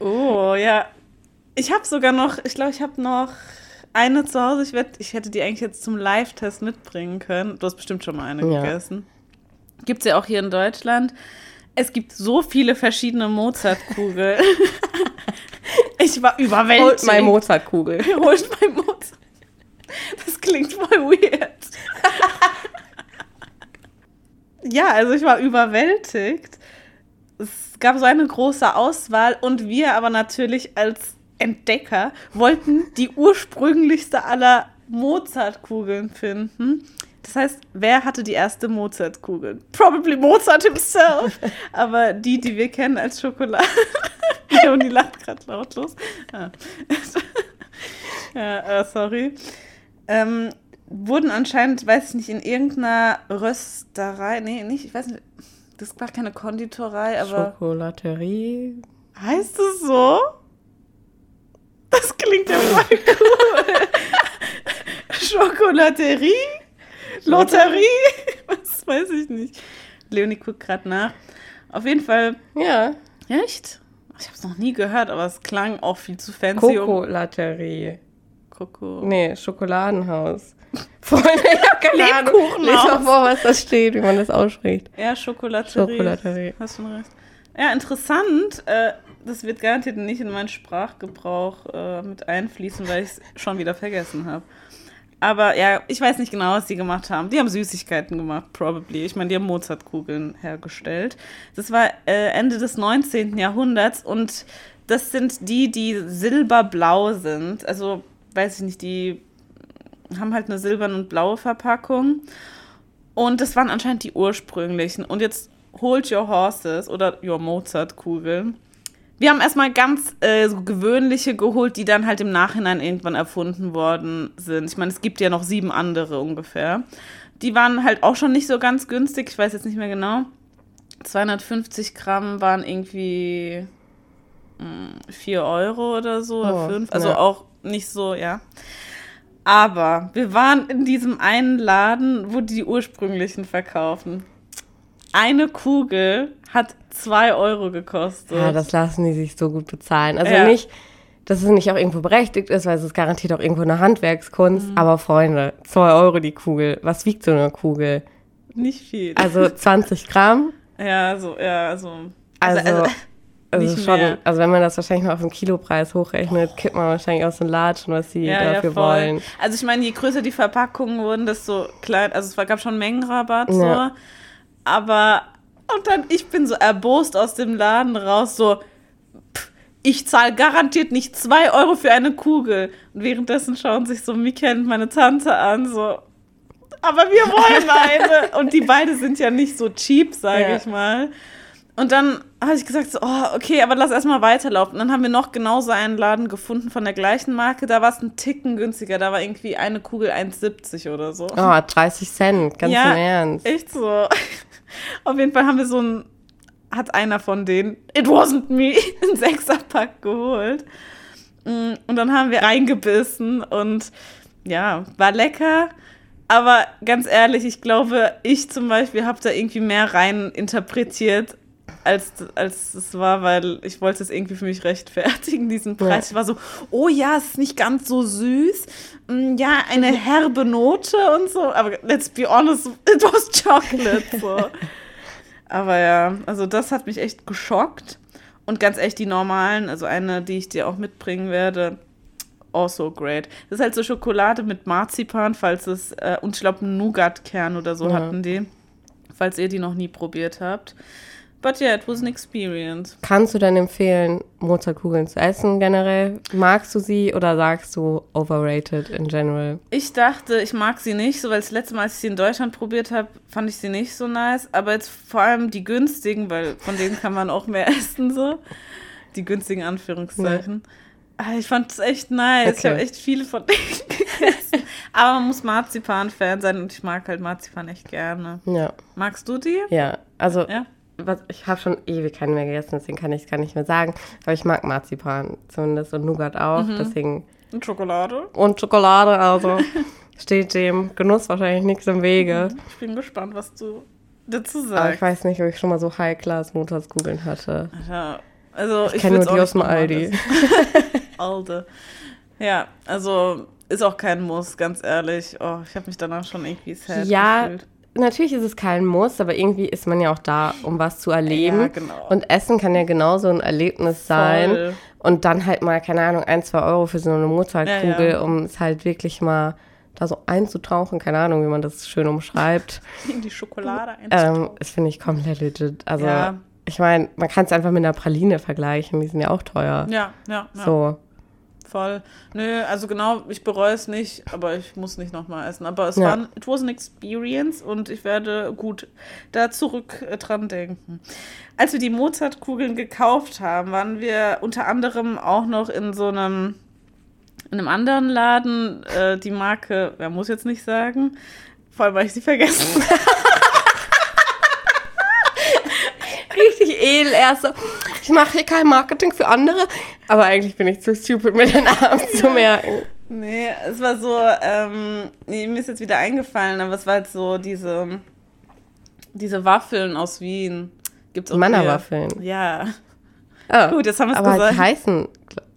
Oh, ja. Ich habe sogar noch, ich glaube, ich habe noch eine zu Hause. Ich, werd, ich hätte die eigentlich jetzt zum Live-Test mitbringen können. Du hast bestimmt schon mal eine Ja. gegessen. Gibt es ja auch hier in Deutschland. Es gibt so viele verschiedene Mozartkugeln. ich war überwältigt. Holt mal Mozartkugel. Holt mein Mozart. Das klingt voll weird. ja, also ich war überwältigt. Es gab so eine große Auswahl und wir aber natürlich als Entdecker wollten die ursprünglichste aller Mozartkugeln finden. Das heißt, wer hatte die erste Mozartkugel? Probably Mozart himself. Aber die, die wir kennen als Schokolade. Leonie lacht gerade lautlos. Ah. ja, äh, sorry. Ähm, wurden anscheinend, weiß ich nicht, in irgendeiner Rösterei, nee, nicht, ich weiß nicht, das war keine Konditorei, aber Schokolaterie. heißt es so? Das klingt ja voll cool. Schokolaterie? Lotterie? Was weiß ich nicht. Leonie guckt gerade nach. Auf jeden Fall, Ja, echt? Ich habe es noch nie gehört, aber es klang auch viel zu fancy. Kokolaterie. Coco. Nee, Schokoladenhaus. Freunde, ich hab keine Ahnung. Lebkuchenhaus. Lies mal vor, was da steht, wie man das ausspricht. Ja, Schokolaterie. Schokolaterie. Hast schon recht. Ja, interessant. Äh, das wird garantiert nicht in meinen Sprachgebrauch äh, mit einfließen, weil ich es schon wieder vergessen habe. Aber ja, ich weiß nicht genau, was die gemacht haben. Die haben Süßigkeiten gemacht, probably. Ich meine, die haben Mozartkugeln hergestellt. Das war äh, Ende des 19. Jahrhunderts und das sind die, die silberblau sind. Also, weiß ich nicht, die haben halt eine silberne und blaue Verpackung. Und das waren anscheinend die ursprünglichen. Und jetzt hold your horses oder your Mozart-Kugeln. Wir haben erstmal ganz äh, so gewöhnliche geholt, die dann halt im Nachhinein irgendwann erfunden worden sind. Ich meine, es gibt ja noch sieben andere ungefähr. Die waren halt auch schon nicht so ganz günstig. Ich weiß jetzt nicht mehr genau. 250 Gramm waren irgendwie mh, hm, 4 Euro oder so oder Oh, 5. Also ja. auch nicht so, ja. Aber wir waren in diesem einen Laden, wo die ursprünglichen verkaufen. Eine Kugel hat 2 Euro gekostet. Ja, das lassen die sich so gut bezahlen. Also Ja. nicht, dass es nicht auch irgendwo berechtigt ist, weil es ist garantiert auch irgendwo eine Handwerkskunst. Mhm. Aber Freunde, 2 Euro die Kugel. Was wiegt so eine Kugel? nicht viel. Also 20 Gramm. ja, so, ja, so. Also, also, nicht schon, also wenn man das wahrscheinlich mal auf den Kilopreis hochrechnet, kippt man wahrscheinlich aus den Latschen, was sie ja, dafür ja, wollen. Also ich meine, je größer die Verpackungen wurden, desto klein, also es gab schon Mengenrabatt so. Ja. Aber und dann ich bin so erbost aus dem Laden raus, so pff, ich zahle garantiert nicht zwei Euro für eine Kugel. Und währenddessen schauen sich so Michael und meine Tante an, so aber wir wollen eine. und die beide sind ja nicht so cheap, sage ich mal. Und dann habe ich gesagt, so, oh, okay, aber lass erstmal weiterlaufen. Und dann haben wir noch genauso einen Laden gefunden von der gleichen Marke. Da war es ein Ticken günstiger. Da war irgendwie eine Kugel 1,70 oder so. Oh, 30 Cent, ganz Ja, im Ernst. Echt so. Auf jeden Fall haben wir so ein, hat einer von denen, it wasn't me, ein Sechserpack geholt. Mm, Und dann haben wir reingebissen und ja, war lecker. Aber ganz ehrlich, ich glaube, ich zum Beispiel habe da irgendwie mehr rein interpretiert, als, als es war, weil ich wollte es irgendwie für mich rechtfertigen, diesen Preis. Ja. Ich war so, oh ja, es ist nicht ganz so süß. Mm, Ja, eine herbe Note und so. Aber let's be honest, it was chocolate. So. Aber ja, also das hat mich echt geschockt. Und ganz echt die normalen, also eine, die ich dir auch mitbringen werde, also great. Das ist halt so Schokolade mit Marzipan, falls es, äh, und ich glaube, Nougat-Kern oder so Ja. hatten die, falls ihr die noch nie probiert habt. But yeah, it was an experience. Kannst du denn empfehlen, Mozartkugeln zu essen generell? Magst du sie oder sagst du overrated in general? Ich dachte, ich mag sie nicht, so weil das letzte Mal, als ich sie in Deutschland probiert habe, fand ich sie nicht so nice. Aber jetzt vor allem die günstigen, weil von denen kann man auch mehr essen, so. Die günstigen Anführungszeichen. Ah, Ich fand es echt nice. Ich Okay. habe echt viele von denen gegessen. Aber man muss Marzipan-Fan sein und ich mag halt Marzipan echt gerne. Ja. Magst du die? Ja, also Ja. Was, ich habe schon ewig keine mehr gegessen, deswegen kann ich es gar nicht mehr sagen. Aber ich mag Marzipan zumindest und Nougat auch, Mhm. deswegen. Und Schokolade? Und Schokolade, also steht dem Genuss wahrscheinlich nichts im Wege. Ich bin gespannt, was du dazu Aber sagst. ich weiß nicht, ob ich schon mal so High-Class Mozartkugeln hatte. Ja, also ich, Ich kenne nur die aus dem Aldi. Alde. Ja, also ist auch kein Muss, ganz ehrlich. Oh, ich habe mich danach schon irgendwie sad Ja, gefühlt. Natürlich ist es kein Muss, aber irgendwie ist man ja auch da, um was zu erleben. Ja, genau. Und Essen kann ja genauso ein Erlebnis sein. Voll. Und dann halt mal, keine Ahnung, ein, zwei Euro für so eine Mozartkugel, Ja, ja. um es halt wirklich mal da so einzutauchen. Keine Ahnung, wie man das schön umschreibt. In die Schokolade ähm, einzutauchen. das finde ich komplett legit. Also, ich meine, man kann es einfach mit einer Praline vergleichen. Die sind ja auch teuer. ja, ja, ja. So. Voll. Nö, also genau, ich bereue es nicht, aber ich muss nicht nochmal essen. Aber es Ja. war, ein- it was an experience und ich werde gut da zurück äh, dran denken. Als wir die Mozartkugeln gekauft haben, waren wir unter anderem auch noch in so einem, in einem anderen Laden, äh, die Marke, wer muss jetzt nicht sagen, vor allem, weil ich sie vergessen habe. Richtig edel erst so. Ich mache hier kein Marketing für andere. Aber eigentlich bin ich zu stupid, mir den Namen zu merken. Nee, es war so, ähm, nee, mir ist jetzt wieder eingefallen, aber es war halt so diese, diese Waffeln aus Wien. Gibt's auch Manna-Waffeln. Ja. Ah, Gut, jetzt haben wir es aber gesagt. die heißen.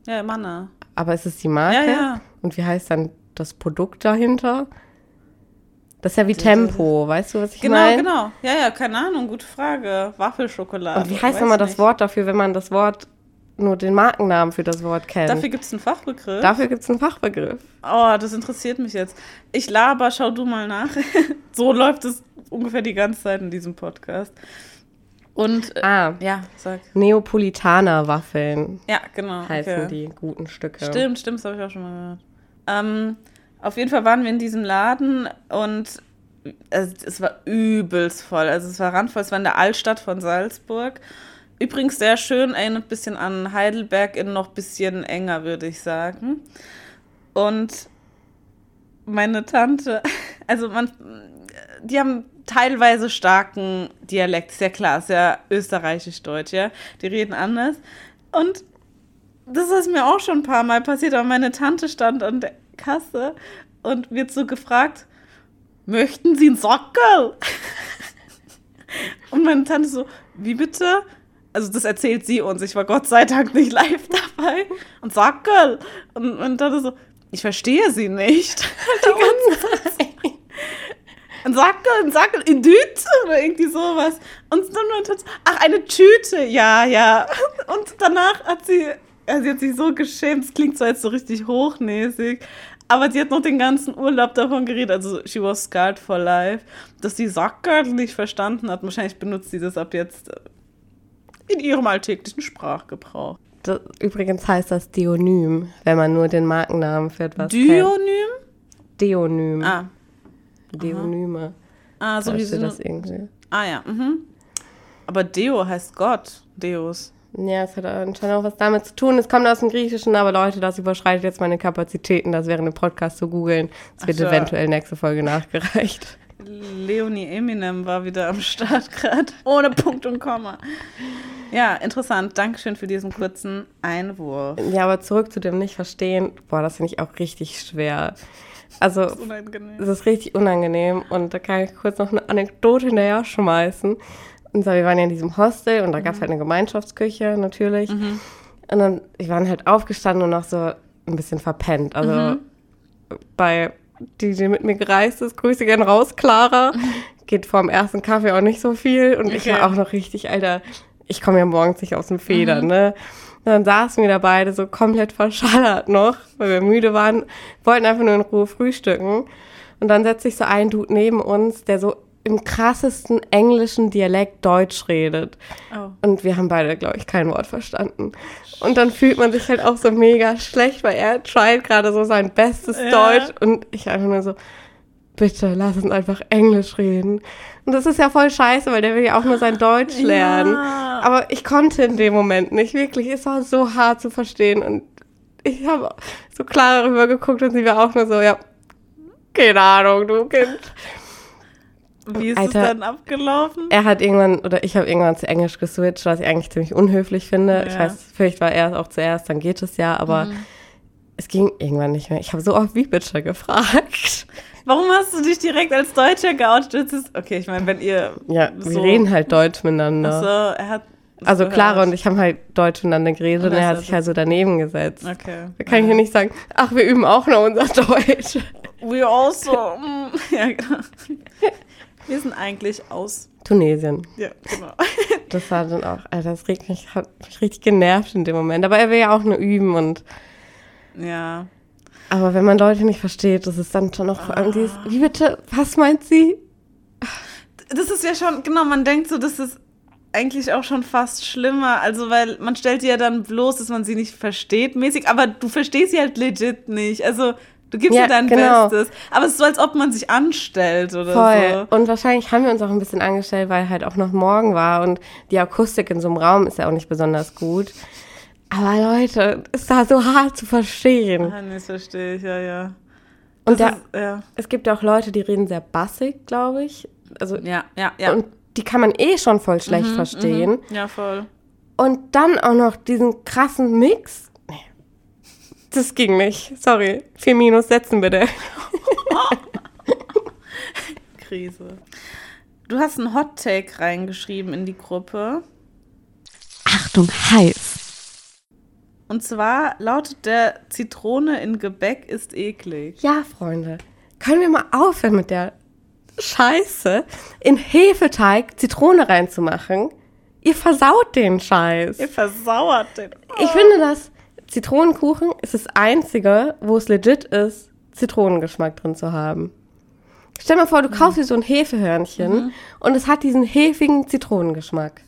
Ja, Manna. Aber ist es die Marke? Ja, ja. Und wie heißt dann das Produkt dahinter? Das ist ja wie Tempo, weißt du, was ich Genau, meine? genau. Ja, ja, keine Ahnung, gute Frage. Waffelschokolade. Und wie heißt nochmal das. Wort dafür, wenn man das Wort nur den Markennamen für das Wort kennen. Dafür gibt es einen Fachbegriff. Dafür gibt es einen Fachbegriff. Oh, das interessiert mich jetzt. Ich laber, schau du mal nach. so läuft es ungefähr die ganze Zeit in diesem Podcast. Und äh, Ah, ja, sag. Neapolitaner-Waffeln Ja, genau. heißen okay. die guten Stücke. Stimmt, stimmt, das habe ich auch schon mal gehört. Ähm, auf jeden Fall waren wir in diesem Laden und es, es war übelst voll. Also es war randvoll, es war in der Altstadt von Salzburg. Übrigens sehr schön, erinnert ein bisschen an Heidelberg, in noch ein bisschen enger, würde ich sagen. Und meine Tante, also man, die haben teilweise starken Dialekt, ist ja klar, ist ja österreichisch-deutsch, ja. Die reden anders. Und das ist mir auch schon ein paar Mal passiert, aber meine Tante stand an der Kasse und wird so gefragt, möchten Sie einen Sockel? Und meine Tante so, wie bitte? Also das erzählt sie uns, ich war Gott sei Dank nicht live dabei. Und Sockel! Und meine Tante so, ich verstehe sie nicht. Die. Ein Sackel, ein Sackel, in Düte oder irgendwie sowas. Und dann meinte sie, ach, eine Tüte, ja, ja. Und danach hat sie, ja, sie hat sich so geschämt, es klingt so jetzt so richtig hochnäsig. Aber sie hat noch den ganzen Urlaub davon geredet, also she was scarred for life, dass sie Sackel nicht verstanden hat. Wahrscheinlich benutzt sie das ab jetzt äh, in ihrem alltäglichen Sprachgebrauch. Das, übrigens heißt das Deonym, wenn man nur den Markennamen für etwas kennt. Dyonym? Deonym. Ah, Deonyme. ah so So wie so. das irgendwie. Ah ja, mhm. Aber Deo heißt Gott. Deus. Ja, es hat anscheinend auch was damit zu tun. Es kommt aus dem Griechischen, aber Leute, das überschreitet jetzt meine Kapazitäten, das während dem Podcast zu googeln. Es wird so. eventuell nächste Folge nachgereicht. Leonie Eminem war wieder am Start gerade. Ohne Punkt und Komma. Ja, interessant. Dankeschön für diesen kurzen Einwurf. Ja, aber zurück zu dem Nicht-Verstehen. Boah, das finde ich auch richtig schwer. Also, Unangenehm. es ist richtig unangenehm und da kann ich kurz noch eine Anekdote hinterher schmeißen. Und so, wir waren ja in diesem Hostel und da gab es halt eine Gemeinschaftsküche natürlich. Und dann, wir waren halt aufgestanden und noch so ein bisschen verpennt. Also bei die, die mit mir gereist ist, Grüße gern raus, Clara. Geht vor dem ersten Kaffee auch nicht so viel. Und ich Okay. war auch noch richtig, Alter, ich komme ja morgens nicht aus dem Federn, ne? Und dann saßen wir da beide so komplett verschallert noch, weil wir müde waren, wollten einfach nur in Ruhe frühstücken. Und dann setzt sich so ein Dude neben uns, der so im krassesten englischen Dialekt Deutsch redet. Oh. Und wir haben beide, glaube ich, kein Wort verstanden. Und dann fühlt man sich halt auch so mega schlecht, weil er tried gerade so sein bestes Ja. Deutsch und ich einfach nur so, bitte lass uns einfach Englisch reden. Und das ist ja voll scheiße, weil der will ja auch nur sein Deutsch lernen. Ja. Aber ich konnte in dem Moment nicht, wirklich. Es war so hart zu verstehen und ich habe so klar darüber geguckt und sie war auch nur so, ja, keine Ahnung, du Kind. Wie ist Alter. es dann abgelaufen? Er hat irgendwann, oder ich habe irgendwann zu Englisch geswitcht, was ich eigentlich ziemlich unhöflich finde. Ich Ja. weiß, vielleicht war er auch zuerst, dann geht es ja, aber es ging irgendwann nicht mehr. Ich habe so oft wie bitte gefragt. Warum hast du dich direkt als Deutscher geoutet? Ist, okay, ich meine, wenn ihr. Ja, so, wir reden halt Deutsch miteinander. Ach so, er hat. also gehört. Clara und ich haben halt Deutsch miteinander geredet Und und er hat sich halt so daneben gesetzt. Okay. Da kann ich ja nicht sagen, ach, wir üben auch noch unser Deutsch. We also. mm, ja, genau. Wir sind eigentlich aus. Tunesien. Ja, genau. Das war dann auch, Alter, das regt mich, hat mich richtig genervt in dem Moment. Aber er will ja auch nur üben und Ja. Aber wenn man Leute nicht versteht, das ist dann schon noch Ah. irgendwie, wie bitte, was meint sie? Das ist ja schon, genau, man denkt so, das ist eigentlich auch schon fast schlimmer. Also, weil man stellt dir ja dann bloß, dass man sie nicht versteht, mäßig, aber du verstehst sie halt legit nicht. Also, du gibst Ja, dir dein genau. Bestes. Aber es ist so, als ob man sich anstellt oder Voll. so. Und wahrscheinlich haben wir uns auch ein bisschen angestellt, weil halt auch noch morgen war und die Akustik in so einem Raum ist ja auch nicht besonders gut. Aber Leute, es war so hart zu verstehen. Ah, nee, das verstehe ich, ja, ja. Und der, ist, ja. es gibt ja auch Leute, die reden sehr bassig, glaube ich. Also, Ja, ja, ja. Und die kann man eh schon voll schlecht verstehen. ja, voll. Und dann auch noch diesen krassen Mix. Das ging nicht. Sorry. Vier Minus setzen bitte. Krise. Du hast einen Hot Take reingeschrieben in die Gruppe. Achtung, heiß. Und zwar lautet der Zitrone in Gebäck ist eklig. Ja, Freunde. Können wir mal aufhören mit der Scheiße, in Hefeteig Zitrone reinzumachen? Ihr versaut den Scheiß. Ihr versauert den. Ich finde, dass Zitronenkuchen ist das Einzige, wo es legit ist, Zitronengeschmack drin zu haben. Stell dir mal vor, du kaufst dir so ein Hefehörnchen und es hat diesen hefigen Zitronengeschmack.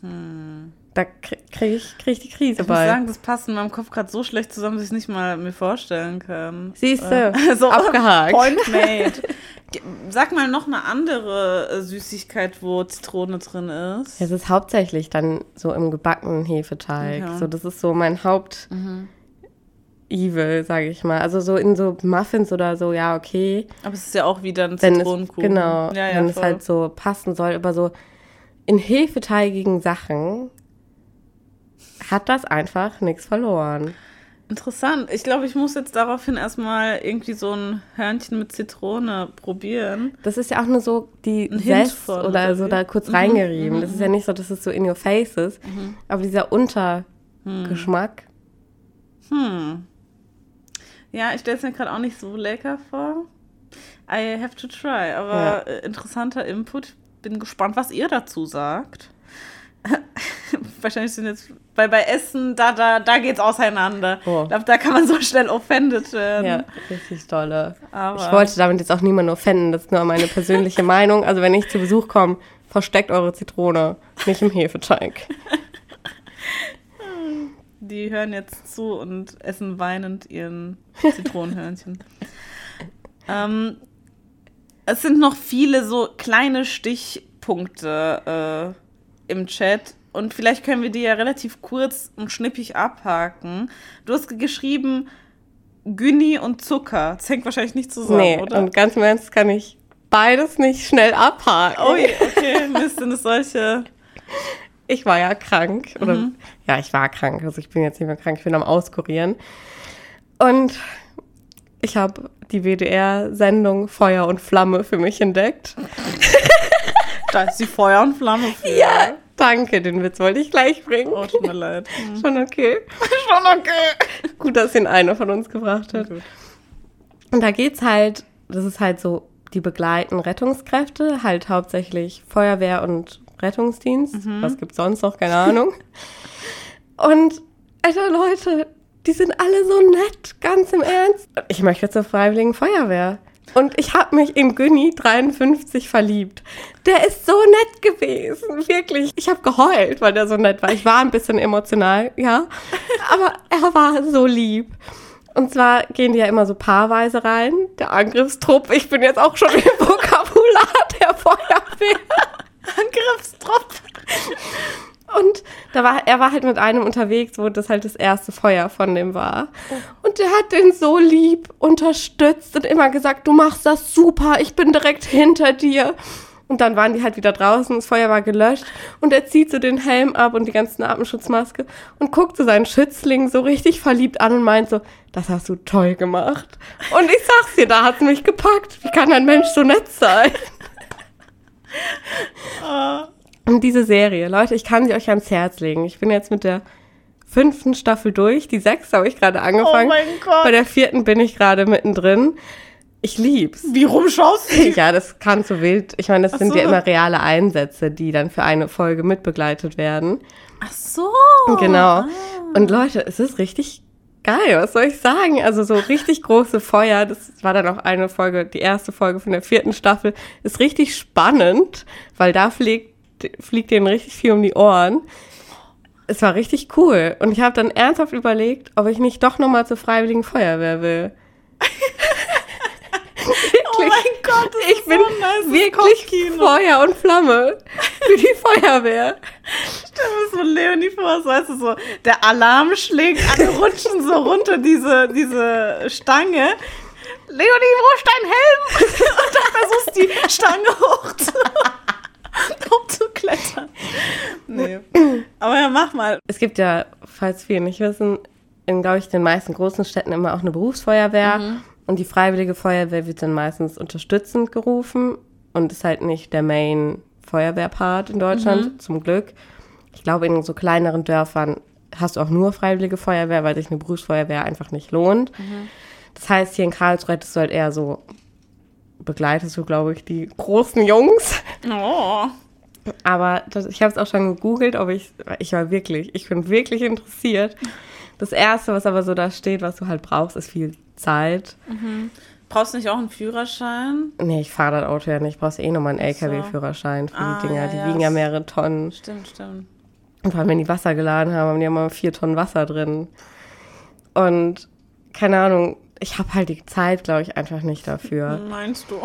Da kriege krieg ich, krieg ich die Krise Ich muss bei. sagen, das passt in meinem Kopf gerade so schlecht zusammen, dass ich es nicht mal mir vorstellen kann. Siehst du, Äh, so, abgehakt. Point made. Sag mal noch eine andere äh, Süßigkeit, wo Zitrone drin ist. Es ist hauptsächlich dann so im gebackenen Hefeteig. Okay. So, das ist so mein Haupt Evil, sage ich mal. Also so in so Muffins oder so, ja, okay. Aber es ist ja auch wieder ein Wenn es, Zitronenkuchen. genau, ja, ja, wenn es voll. halt so passen soll, aber so in hefeteigigen Sachen hat das einfach nichts verloren. Interessant. Ich glaube, ich muss jetzt daraufhin erstmal irgendwie so ein Hörnchen mit Zitrone probieren. Das ist ja auch nur so die Zest oder, oder so da kurz Mhm, reingerieben. mhm, Das ist ja nicht so, dass es so in your face ist. Aber dieser Untergeschmack, Hm. Ja, ich stelle es mir gerade auch nicht so lecker vor. I have to try. Aber Ja. interessanter Input. Bin gespannt, was ihr dazu sagt. Wahrscheinlich sind jetzt, weil bei Essen, da, da, da geht's auseinander. Oh. Glaube, da kann man so schnell offended werden. ja, richtig dolle. Aber Ich wollte damit jetzt auch niemanden offenden, das ist nur meine persönliche Meinung. Also wenn ich zu Besuch komme, versteckt eure Zitrone, nicht im Hefeteig. die hören jetzt zu und essen weinend ihren Zitronenhörnchen. ähm, es sind noch viele so kleine Stichpunkte äh, im Chat und vielleicht können wir die ja relativ kurz und schnippig abhaken. Du hast geschrieben Günni und Zucker. Das hängt wahrscheinlich nicht zusammen, nee, oder? und ganz im Ernst kann ich beides nicht schnell abhaken. oh, okay, Mist, sind es solche. Ich war ja krank. Oder, Mhm. Ja, ich war krank. Also ich bin jetzt nicht mehr krank, ich bin am Auskurieren. Und ich habe die WDR-Sendung Feuer und Flamme für mich entdeckt. Da ist die Feuer und Flamme für. Ja, danke, den Witz wollte ich gleich bringen. Oh, tut mir leid. Hm. Schon okay. Schon okay. Gut, dass ihn einer von uns gebracht hat. Gut. Und da geht's halt, das ist halt so, die begleiten Rettungskräfte, halt hauptsächlich Feuerwehr und Rettungsdienst. Was gibt's sonst noch? Keine Ahnung. Und, alter Leute, die sind alle so nett, ganz im Ernst. Ich möchte zur Freiwilligen Feuerwehr. Und ich habe mich in Günni 53 verliebt. Der ist so nett gewesen, wirklich. Ich habe geheult, weil der so nett war. Ich war ein bisschen emotional, ja. Aber er war so lieb. Und zwar gehen die ja immer so paarweise rein. Der Angriffstrupp, ich bin jetzt auch schon im Vokabular der Feuerwehr. Angriffstrupp. Und da war, er war halt mit einem unterwegs, wo das halt das erste Feuer von dem war. Und der hat den so lieb unterstützt und immer gesagt, du machst das super, ich bin direkt hinter dir. Und dann waren die halt wieder draußen, das Feuer war gelöscht und er zieht so den Helm ab und die ganze Atemschutzmaske und guckt so seinen Schützling so richtig verliebt an und meint so, das hast du toll gemacht. Und ich sag's dir, da hat's mich gepackt. Wie kann ein Mensch so nett sein? Und diese Serie, Leute, ich kann sie euch ans Herz legen. Ich bin jetzt mit der fünften Staffel durch. Die sechste habe ich gerade angefangen. Oh mein Gott. Bei der vierten bin ich gerade mittendrin. Ich lieb's. Wie rumschaust du? Ja, das kann so wild. Ich meine, das Ach sind so. ja immer reale Einsätze, die dann für eine Folge mitbegleitet werden. Ach so. Genau. Und Leute, es ist richtig geil, was soll ich sagen? Also so richtig große Feuer, das war dann auch eine Folge, die erste Folge von der vierten Staffel, ist richtig spannend, weil da fliegt, fliegt denen richtig viel um die Ohren. Es war richtig cool. Und ich habe dann ernsthaft überlegt, ob ich nicht doch nochmal zur Freiwilligen Feuerwehr will. Oh mein Gott, das ich ist bin so ein nice wirklich Kopfkino. Feuer und Flamme für die Feuerwehr. Stell mir so Leonie vor, so weißt du, so der Alarm schlägt, alle rutschen so runter diese, diese Stange. Leonie, wo ist dein Helm? Und dann versuchst du die Stange hoch zu, hochzuklettern. Nee. Aber ja, mach mal. Es gibt ja, falls viele nicht wissen, in, glaube ich, den meisten großen Städten immer auch eine Berufsfeuerwehr. Und die Freiwillige Feuerwehr wird dann meistens unterstützend gerufen und ist halt nicht der Main-Feuerwehrpart in Deutschland, zum Glück. Ich glaube, in so kleineren Dörfern hast du auch nur Freiwillige Feuerwehr, weil sich eine Berufsfeuerwehr einfach nicht lohnt. Das heißt, hier in Karlsruhe hättest du halt eher so, begleitest du, glaube ich, die großen Jungs. Oh. Aber das, ich habe es auch schon gegoogelt, ob ich, ich war wirklich, ich bin wirklich interessiert. Das Erste, was aber so da steht, was du halt brauchst, ist viel Zeit. Brauchst du nicht auch einen Führerschein? Nee, ich fahre das Auto ja nicht. Ich brauche eh nochmal einen. LKW-Führerschein für Ah, die Dinger. ja, die ja, wiegen ja mehrere Tonnen. Stimmt, stimmt. Und vor allem, wenn die Wasser geladen haben, haben die ja mal vier Tonnen Wasser drin. Und keine Ahnung, ich habe halt die Zeit, glaube ich, einfach nicht dafür. Meinst du?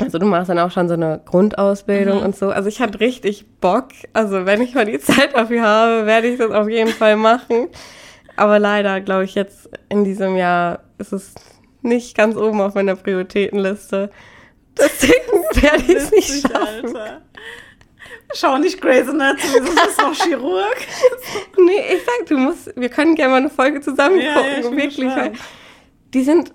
Also du machst dann auch schon so eine Grundausbildung Mhm. und so. Also ich hatte richtig Bock. Also wenn ich mal die Zeit dafür habe, werde ich das auf jeden Fall machen. Aber leider, glaube ich, jetzt in diesem Jahr ist es nicht ganz oben auf meiner Prioritätenliste. Deswegen werde ich es nicht schaffen. Alter. Schau nicht Grey's Anatomy, sonst bist du noch Chirurg. Nee, ich sag, du musst, wir können gerne mal eine Folge zusammen Ja, gucken. ja, wirklich. gespannt. weil Die sind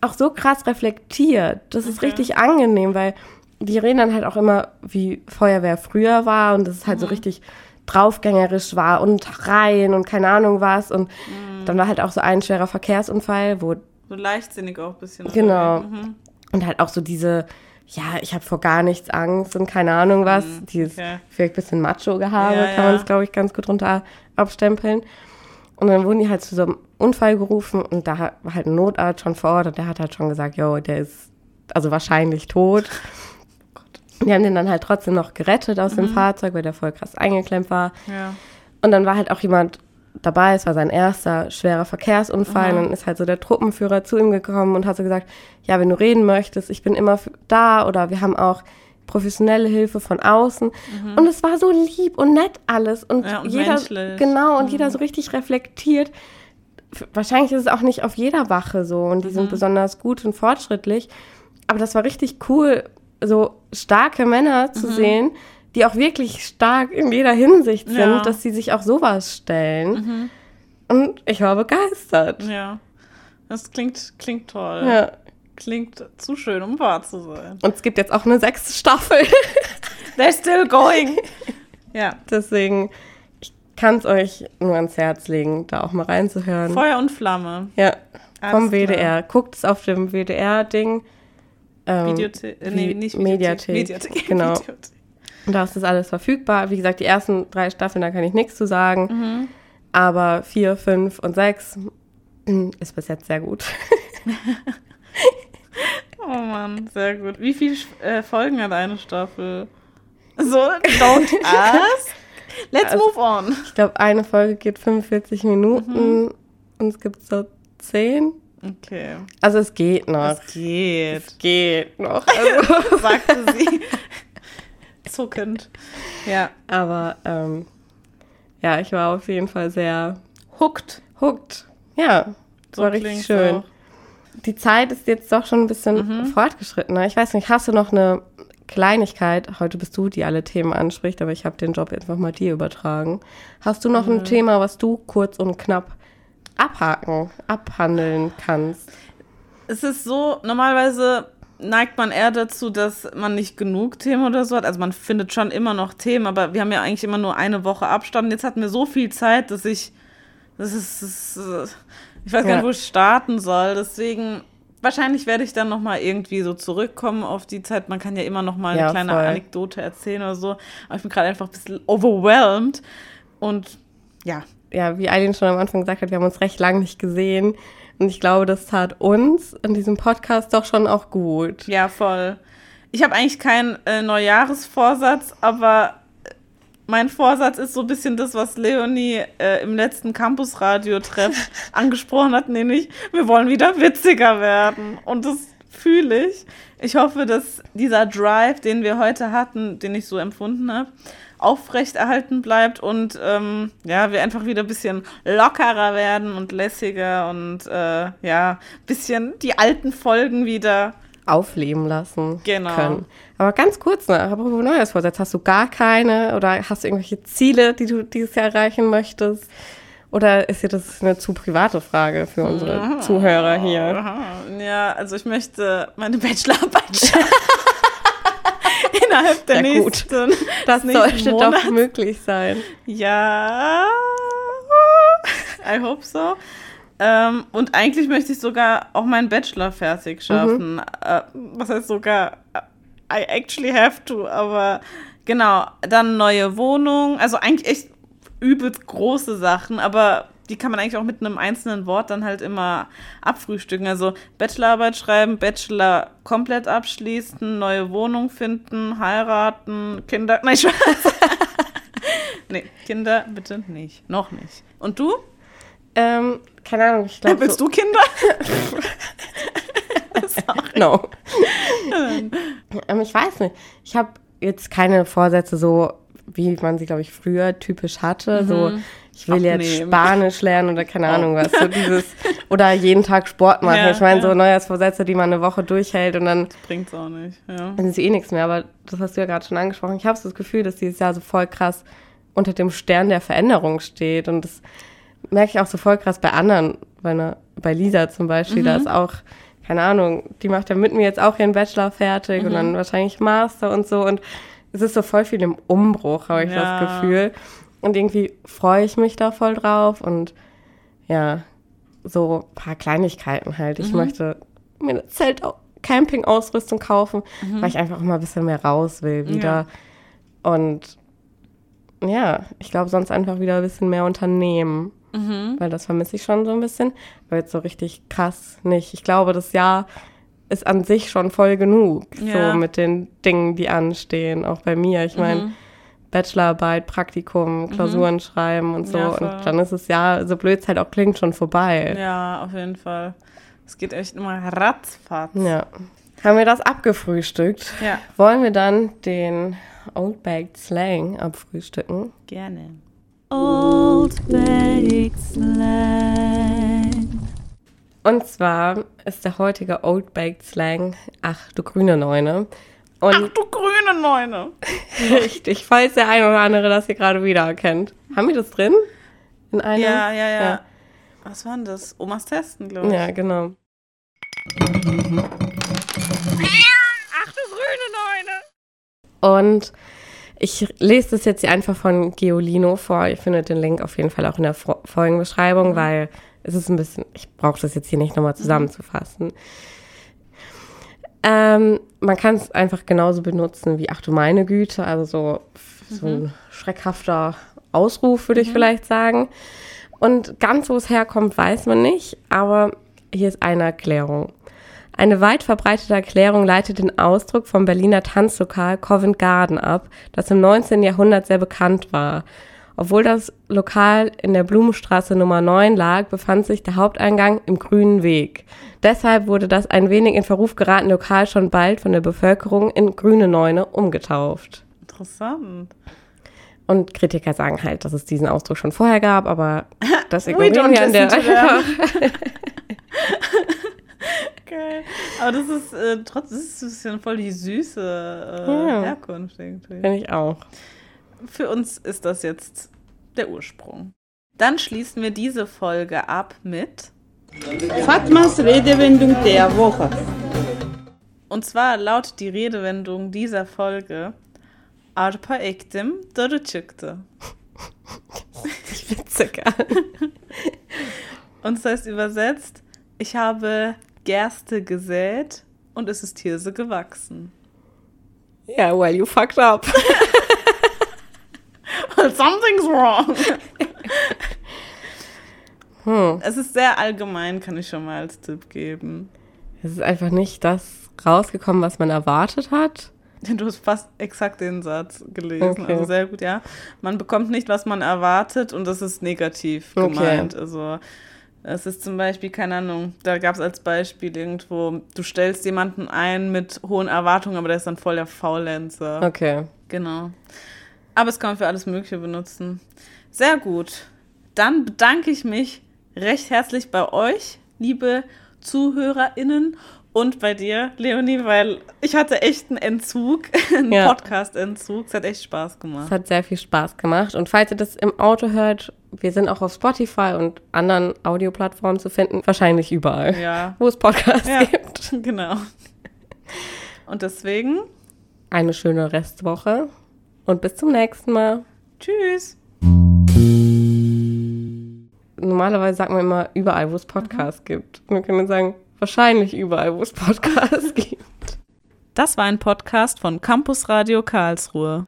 auch so krass reflektiert. Das ist Okay. richtig angenehm, weil die reden dann halt auch immer, wie Feuerwehr früher war und dass es halt Mhm. so richtig draufgängerisch war und rein und keine Ahnung was. Und Mhm. dann war halt auch so ein schwerer Verkehrsunfall, wo So leichtsinnig auch ein bisschen. Genau. Mhm. und halt auch so diese, ja, ich habe vor gar nichts Angst und keine Ahnung was. Dieses Mhm, okay. vielleicht ein bisschen Macho-Gehabe, Ja, kann man ja. es, glaube ich, ganz gut runter abstempeln. Und dann wurden die halt zu so einem Unfall gerufen und da war halt ein Notarzt schon vor Ort und der hat halt schon gesagt, yo, der ist also wahrscheinlich tot. Die haben den dann halt trotzdem noch gerettet aus Mhm. dem Fahrzeug, weil der voll krass eingeklemmt war. Ja. Und dann war halt auch jemand dabei, es war sein erster schwerer Verkehrsunfall. Und dann ist halt so der Truppenführer zu ihm gekommen und hat so gesagt, ja, wenn du reden möchtest, ich bin immer da oder wir haben auch professionelle Hilfe von außen. Und es war so lieb und nett alles. Und, Mhm. Ja, und jeder, menschlich. genau, und jeder so richtig reflektiert. Wahrscheinlich ist es auch nicht auf jeder Wache so und die Mhm. sind besonders gut und fortschrittlich. Aber das war richtig cool, so starke Männer zu sehen, die auch wirklich stark in jeder Hinsicht sind, Ja. dass sie sich auch sowas stellen. Und ich war begeistert. Ja. Das klingt, klingt toll. Ja. Klingt zu schön, um wahr zu sein. Und es gibt jetzt auch eine sechste Staffel. They're still going. ja. Deswegen, ich kann es euch nur ans Herz legen, da auch mal reinzuhören. Feuer und Flamme. Ja, vom Alles WDR. Guckt es auf dem WDR-Ding. Ähm, Videothek. Äh, nee, nicht Mediathek. Mediathek. Genau. Videothek. Und da ist das alles verfügbar. Wie gesagt, die ersten drei Staffeln, da kann ich nichts zu sagen. Mhm. Aber vier, fünf und sechs ist bis jetzt sehr gut. Oh Mann, sehr gut. Wie viele äh, Folgen hat eine Staffel? So, don't ask. Let's Also- move on. Ich glaube, eine Folge geht 45 Minuten Mhm. und es gibt so zehn. Okay. Also es geht noch. Es geht, Es geht noch. Also, sagte sie. Zuckend. Ja. aber ähm, ja, ich war auf jeden Fall sehr Hooked. hooked. Ja, So war richtig schön. auch. Die Zeit ist jetzt doch schon ein bisschen Mhm. fortgeschrittener. Ich weiß nicht, hast du noch eine Kleinigkeit? Heute bist du, die alle Themen anspricht, aber ich habe den Job jetzt noch mal dir übertragen. Hast du noch Mhm. ein Thema, was du kurz und knapp abhaken, abhandeln kannst? Es ist so, normalerweise neigt man eher dazu, dass man nicht genug Themen oder so hat. Also man findet schon immer noch Themen, aber wir haben ja eigentlich immer nur eine Woche Abstand. Jetzt hatten wir so viel Zeit, dass ich, das ist, das ist ich weiß gar Ja. nicht, wo ich starten soll. Deswegen, wahrscheinlich werde ich dann noch mal irgendwie so zurückkommen auf die Zeit. Man kann ja immer noch mal eine Ja, kleine voll. Anekdote erzählen oder so. Aber ich bin gerade einfach ein bisschen overwhelmed. Und ja, Ja, wie Eileen schon am Anfang gesagt hat, wir haben uns recht lang nicht gesehen. Und ich glaube, das tat uns in diesem Podcast doch schon auch gut. Ja, voll. Ich habe eigentlich keinen äh, Neujahresvorsatz, aber mein Vorsatz ist so ein bisschen das, was Leonie äh, im letzten Campusradio-Treff angesprochen hat, nämlich wir wollen wieder witziger werden. Und das fühle ich. Ich hoffe, dass dieser Drive, den wir heute hatten, den ich so empfunden habe, aufrechterhalten bleibt und ähm, ja, wir einfach wieder ein bisschen lockerer werden und lässiger und äh, ja, ein bisschen die alten Folgen wieder Aufleben lassen Genau. können. Aber ganz kurz noch, apropos Neujahrsvorsatz, hast du gar keine oder hast du irgendwelche Ziele, die du dieses Jahr erreichen möchtest? Oder ist dir das eine zu private Frage für unsere Zuhörer hier? Aha. Ja, also ich möchte meine Bachelorarbeit schaffen. Innerhalb der Ja, gut. nächsten. Das nächsten sollte Monats. doch möglich sein. Ja. I hope so. Ähm, und eigentlich möchte ich sogar auch meinen Bachelor fertig schaffen. Äh, was heißt sogar? I actually have to, aber genau, dann neue Wohnung, also eigentlich echt übelst große Sachen, aber die kann man eigentlich auch mit einem einzelnen Wort dann halt immer abfrühstücken. Also Bachelorarbeit schreiben, Bachelor komplett abschließen, neue Wohnung finden, heiraten, Kinder. Nein, Spaß. nee, Kinder bitte nicht. Noch nicht. Und du? Ähm, keine Ahnung, ich glaube. Willst so du Kinder? no. ähm, ich weiß nicht. Ich habe jetzt keine Vorsätze so, wie man sie, glaube ich, früher typisch hatte. Mhm. So, ich will Abnehmen. jetzt Spanisch lernen oder keine oh. Ahnung was. So dieses, oder jeden Tag Sport machen. Ja, ich meine, ja. so Neujahrsvorsätze, die man eine Woche durchhält und dann. Bringt es auch nicht, ja. Dann ist eh nichts mehr. Aber das hast du ja gerade schon angesprochen. Ich habe so das Gefühl, dass dieses Jahr so voll krass unter dem Stern der Veränderung steht. Und das merke ich auch so voll krass bei anderen. Bei, einer, bei Lisa zum Beispiel, mhm. da ist auch keine Ahnung, die macht ja mit mir jetzt auch ihren Bachelor fertig mhm. und dann wahrscheinlich Master und so. Und es ist so voll viel im Umbruch, habe ich ja. das Gefühl. Und irgendwie freue ich mich da voll drauf und ja, so ein paar Kleinigkeiten halt. Ich mhm. möchte mir eine Zelt Campingausrüstung kaufen, mhm. weil ich einfach mal ein bisschen mehr raus will wieder. Ja. Und ja, ich glaube, sonst einfach wieder ein bisschen mehr unternehmen. Mhm. Weil das vermisse ich schon so ein bisschen. Aber jetzt so richtig krass nicht. Ich glaube, das Jahr ist an sich schon voll genug. Ja. So mit den Dingen, die anstehen. Auch bei mir. Ich meine, mhm. Bachelorarbeit, Praktikum, mhm. Klausuren mhm. schreiben und so. Ja, und dann ist es ja, so blöd es halt auch klingt, schon vorbei. Ja, auf jeden Fall. Es geht echt immer ratzfatz. Ja. Haben wir das abgefrühstückt? Ja. Wollen wir dann den Old Baked Slang abfrühstücken? Gerne. Old Baked Slang. Und zwar ist der heutige Old Baked Slang Ach du grüne Neune. Und Ach du grüne Neune. Richtig, falls der eine oder andere das hier gerade wieder erkennt. Haben wir das drin? In einer? Ja, ja, ja, ja. Was war denn das? Omas Testen, glaube ich. Ja, genau. Ach du grüne Neune. Und ich lese das jetzt hier einfach von Geolino vor. Ihr findet den Link auf jeden Fall auch in der Folgenbeschreibung, mhm. weil es ist ein bisschen, ich brauche das jetzt hier nicht nochmal zusammenzufassen. Ähm, man kann es einfach genauso benutzen wie Ach du meine Güte, also so, so ein mhm. schreckhafter Ausruf, würde mhm. ich vielleicht sagen. Und ganz wo es herkommt, weiß man nicht, aber hier ist eine Erklärung. Eine weit verbreitete Erklärung leitet den Ausdruck vom Berliner Tanzlokal Covent Garden ab, das im 19. Jahrhundert sehr bekannt war. Obwohl das Lokal in der Blumenstraße Nummer 9 lag, befand sich der Haupteingang im Grünen Weg. Deshalb wurde das ein wenig in Verruf geratene Lokal schon bald von der Bevölkerung in Grüne Neune umgetauft. Interessant. Und Kritiker sagen halt, dass es diesen Ausdruck schon vorher gab, aber das ignorieren wir an der. Geil. Aber das ist äh, trotzdem ist ein bisschen voll die süße äh, ja. Herkunft irgendwie. Finde ich auch. Für uns ist das jetzt der Ursprung. Dann schließen wir diese Folge ab mit Fatmas Redewendung der Woche. Und zwar lautet die Redewendung dieser Folge Arpa ektim, darı çıktı. Witzig Und das heißt übersetzt, ich habe Gerste gesät und es ist Hirse gewachsen. Yeah, well, you fucked up. Something's wrong. hm. Es ist sehr allgemein, kann ich schon mal als Tipp geben. Es ist einfach nicht das rausgekommen, was man erwartet hat. Du hast fast exakt den Satz gelesen. Okay. Also sehr gut, ja. Man bekommt nicht, was man erwartet und das ist negativ gemeint. Okay. Also es ist zum Beispiel, keine Ahnung, da gab es als Beispiel irgendwo, du stellst jemanden ein mit hohen Erwartungen, aber der ist dann voll der Faulenzer. Okay. Genau. Aber es kann man für alles Mögliche benutzen. Sehr gut. Dann bedanke ich mich recht herzlich bei euch, liebe ZuhörerInnen und bei dir, Leonie, weil ich hatte echt einen Entzug, einen ja. Podcast-Entzug. Es hat echt Spaß gemacht. Es hat sehr viel Spaß gemacht. Und falls ihr das im Auto hört, wir sind auch auf Spotify und anderen Audioplattformen zu finden. Wahrscheinlich überall, ja. wo es Podcasts ja, gibt. Genau. Und deswegen eine schöne Restwoche und bis zum nächsten Mal. Tschüss. Normalerweise sagt man immer überall, wo es Podcasts mhm. gibt. Wir können sagen, wahrscheinlich überall, wo es Podcasts gibt. Das war ein Podcast von Campus Radio Karlsruhe.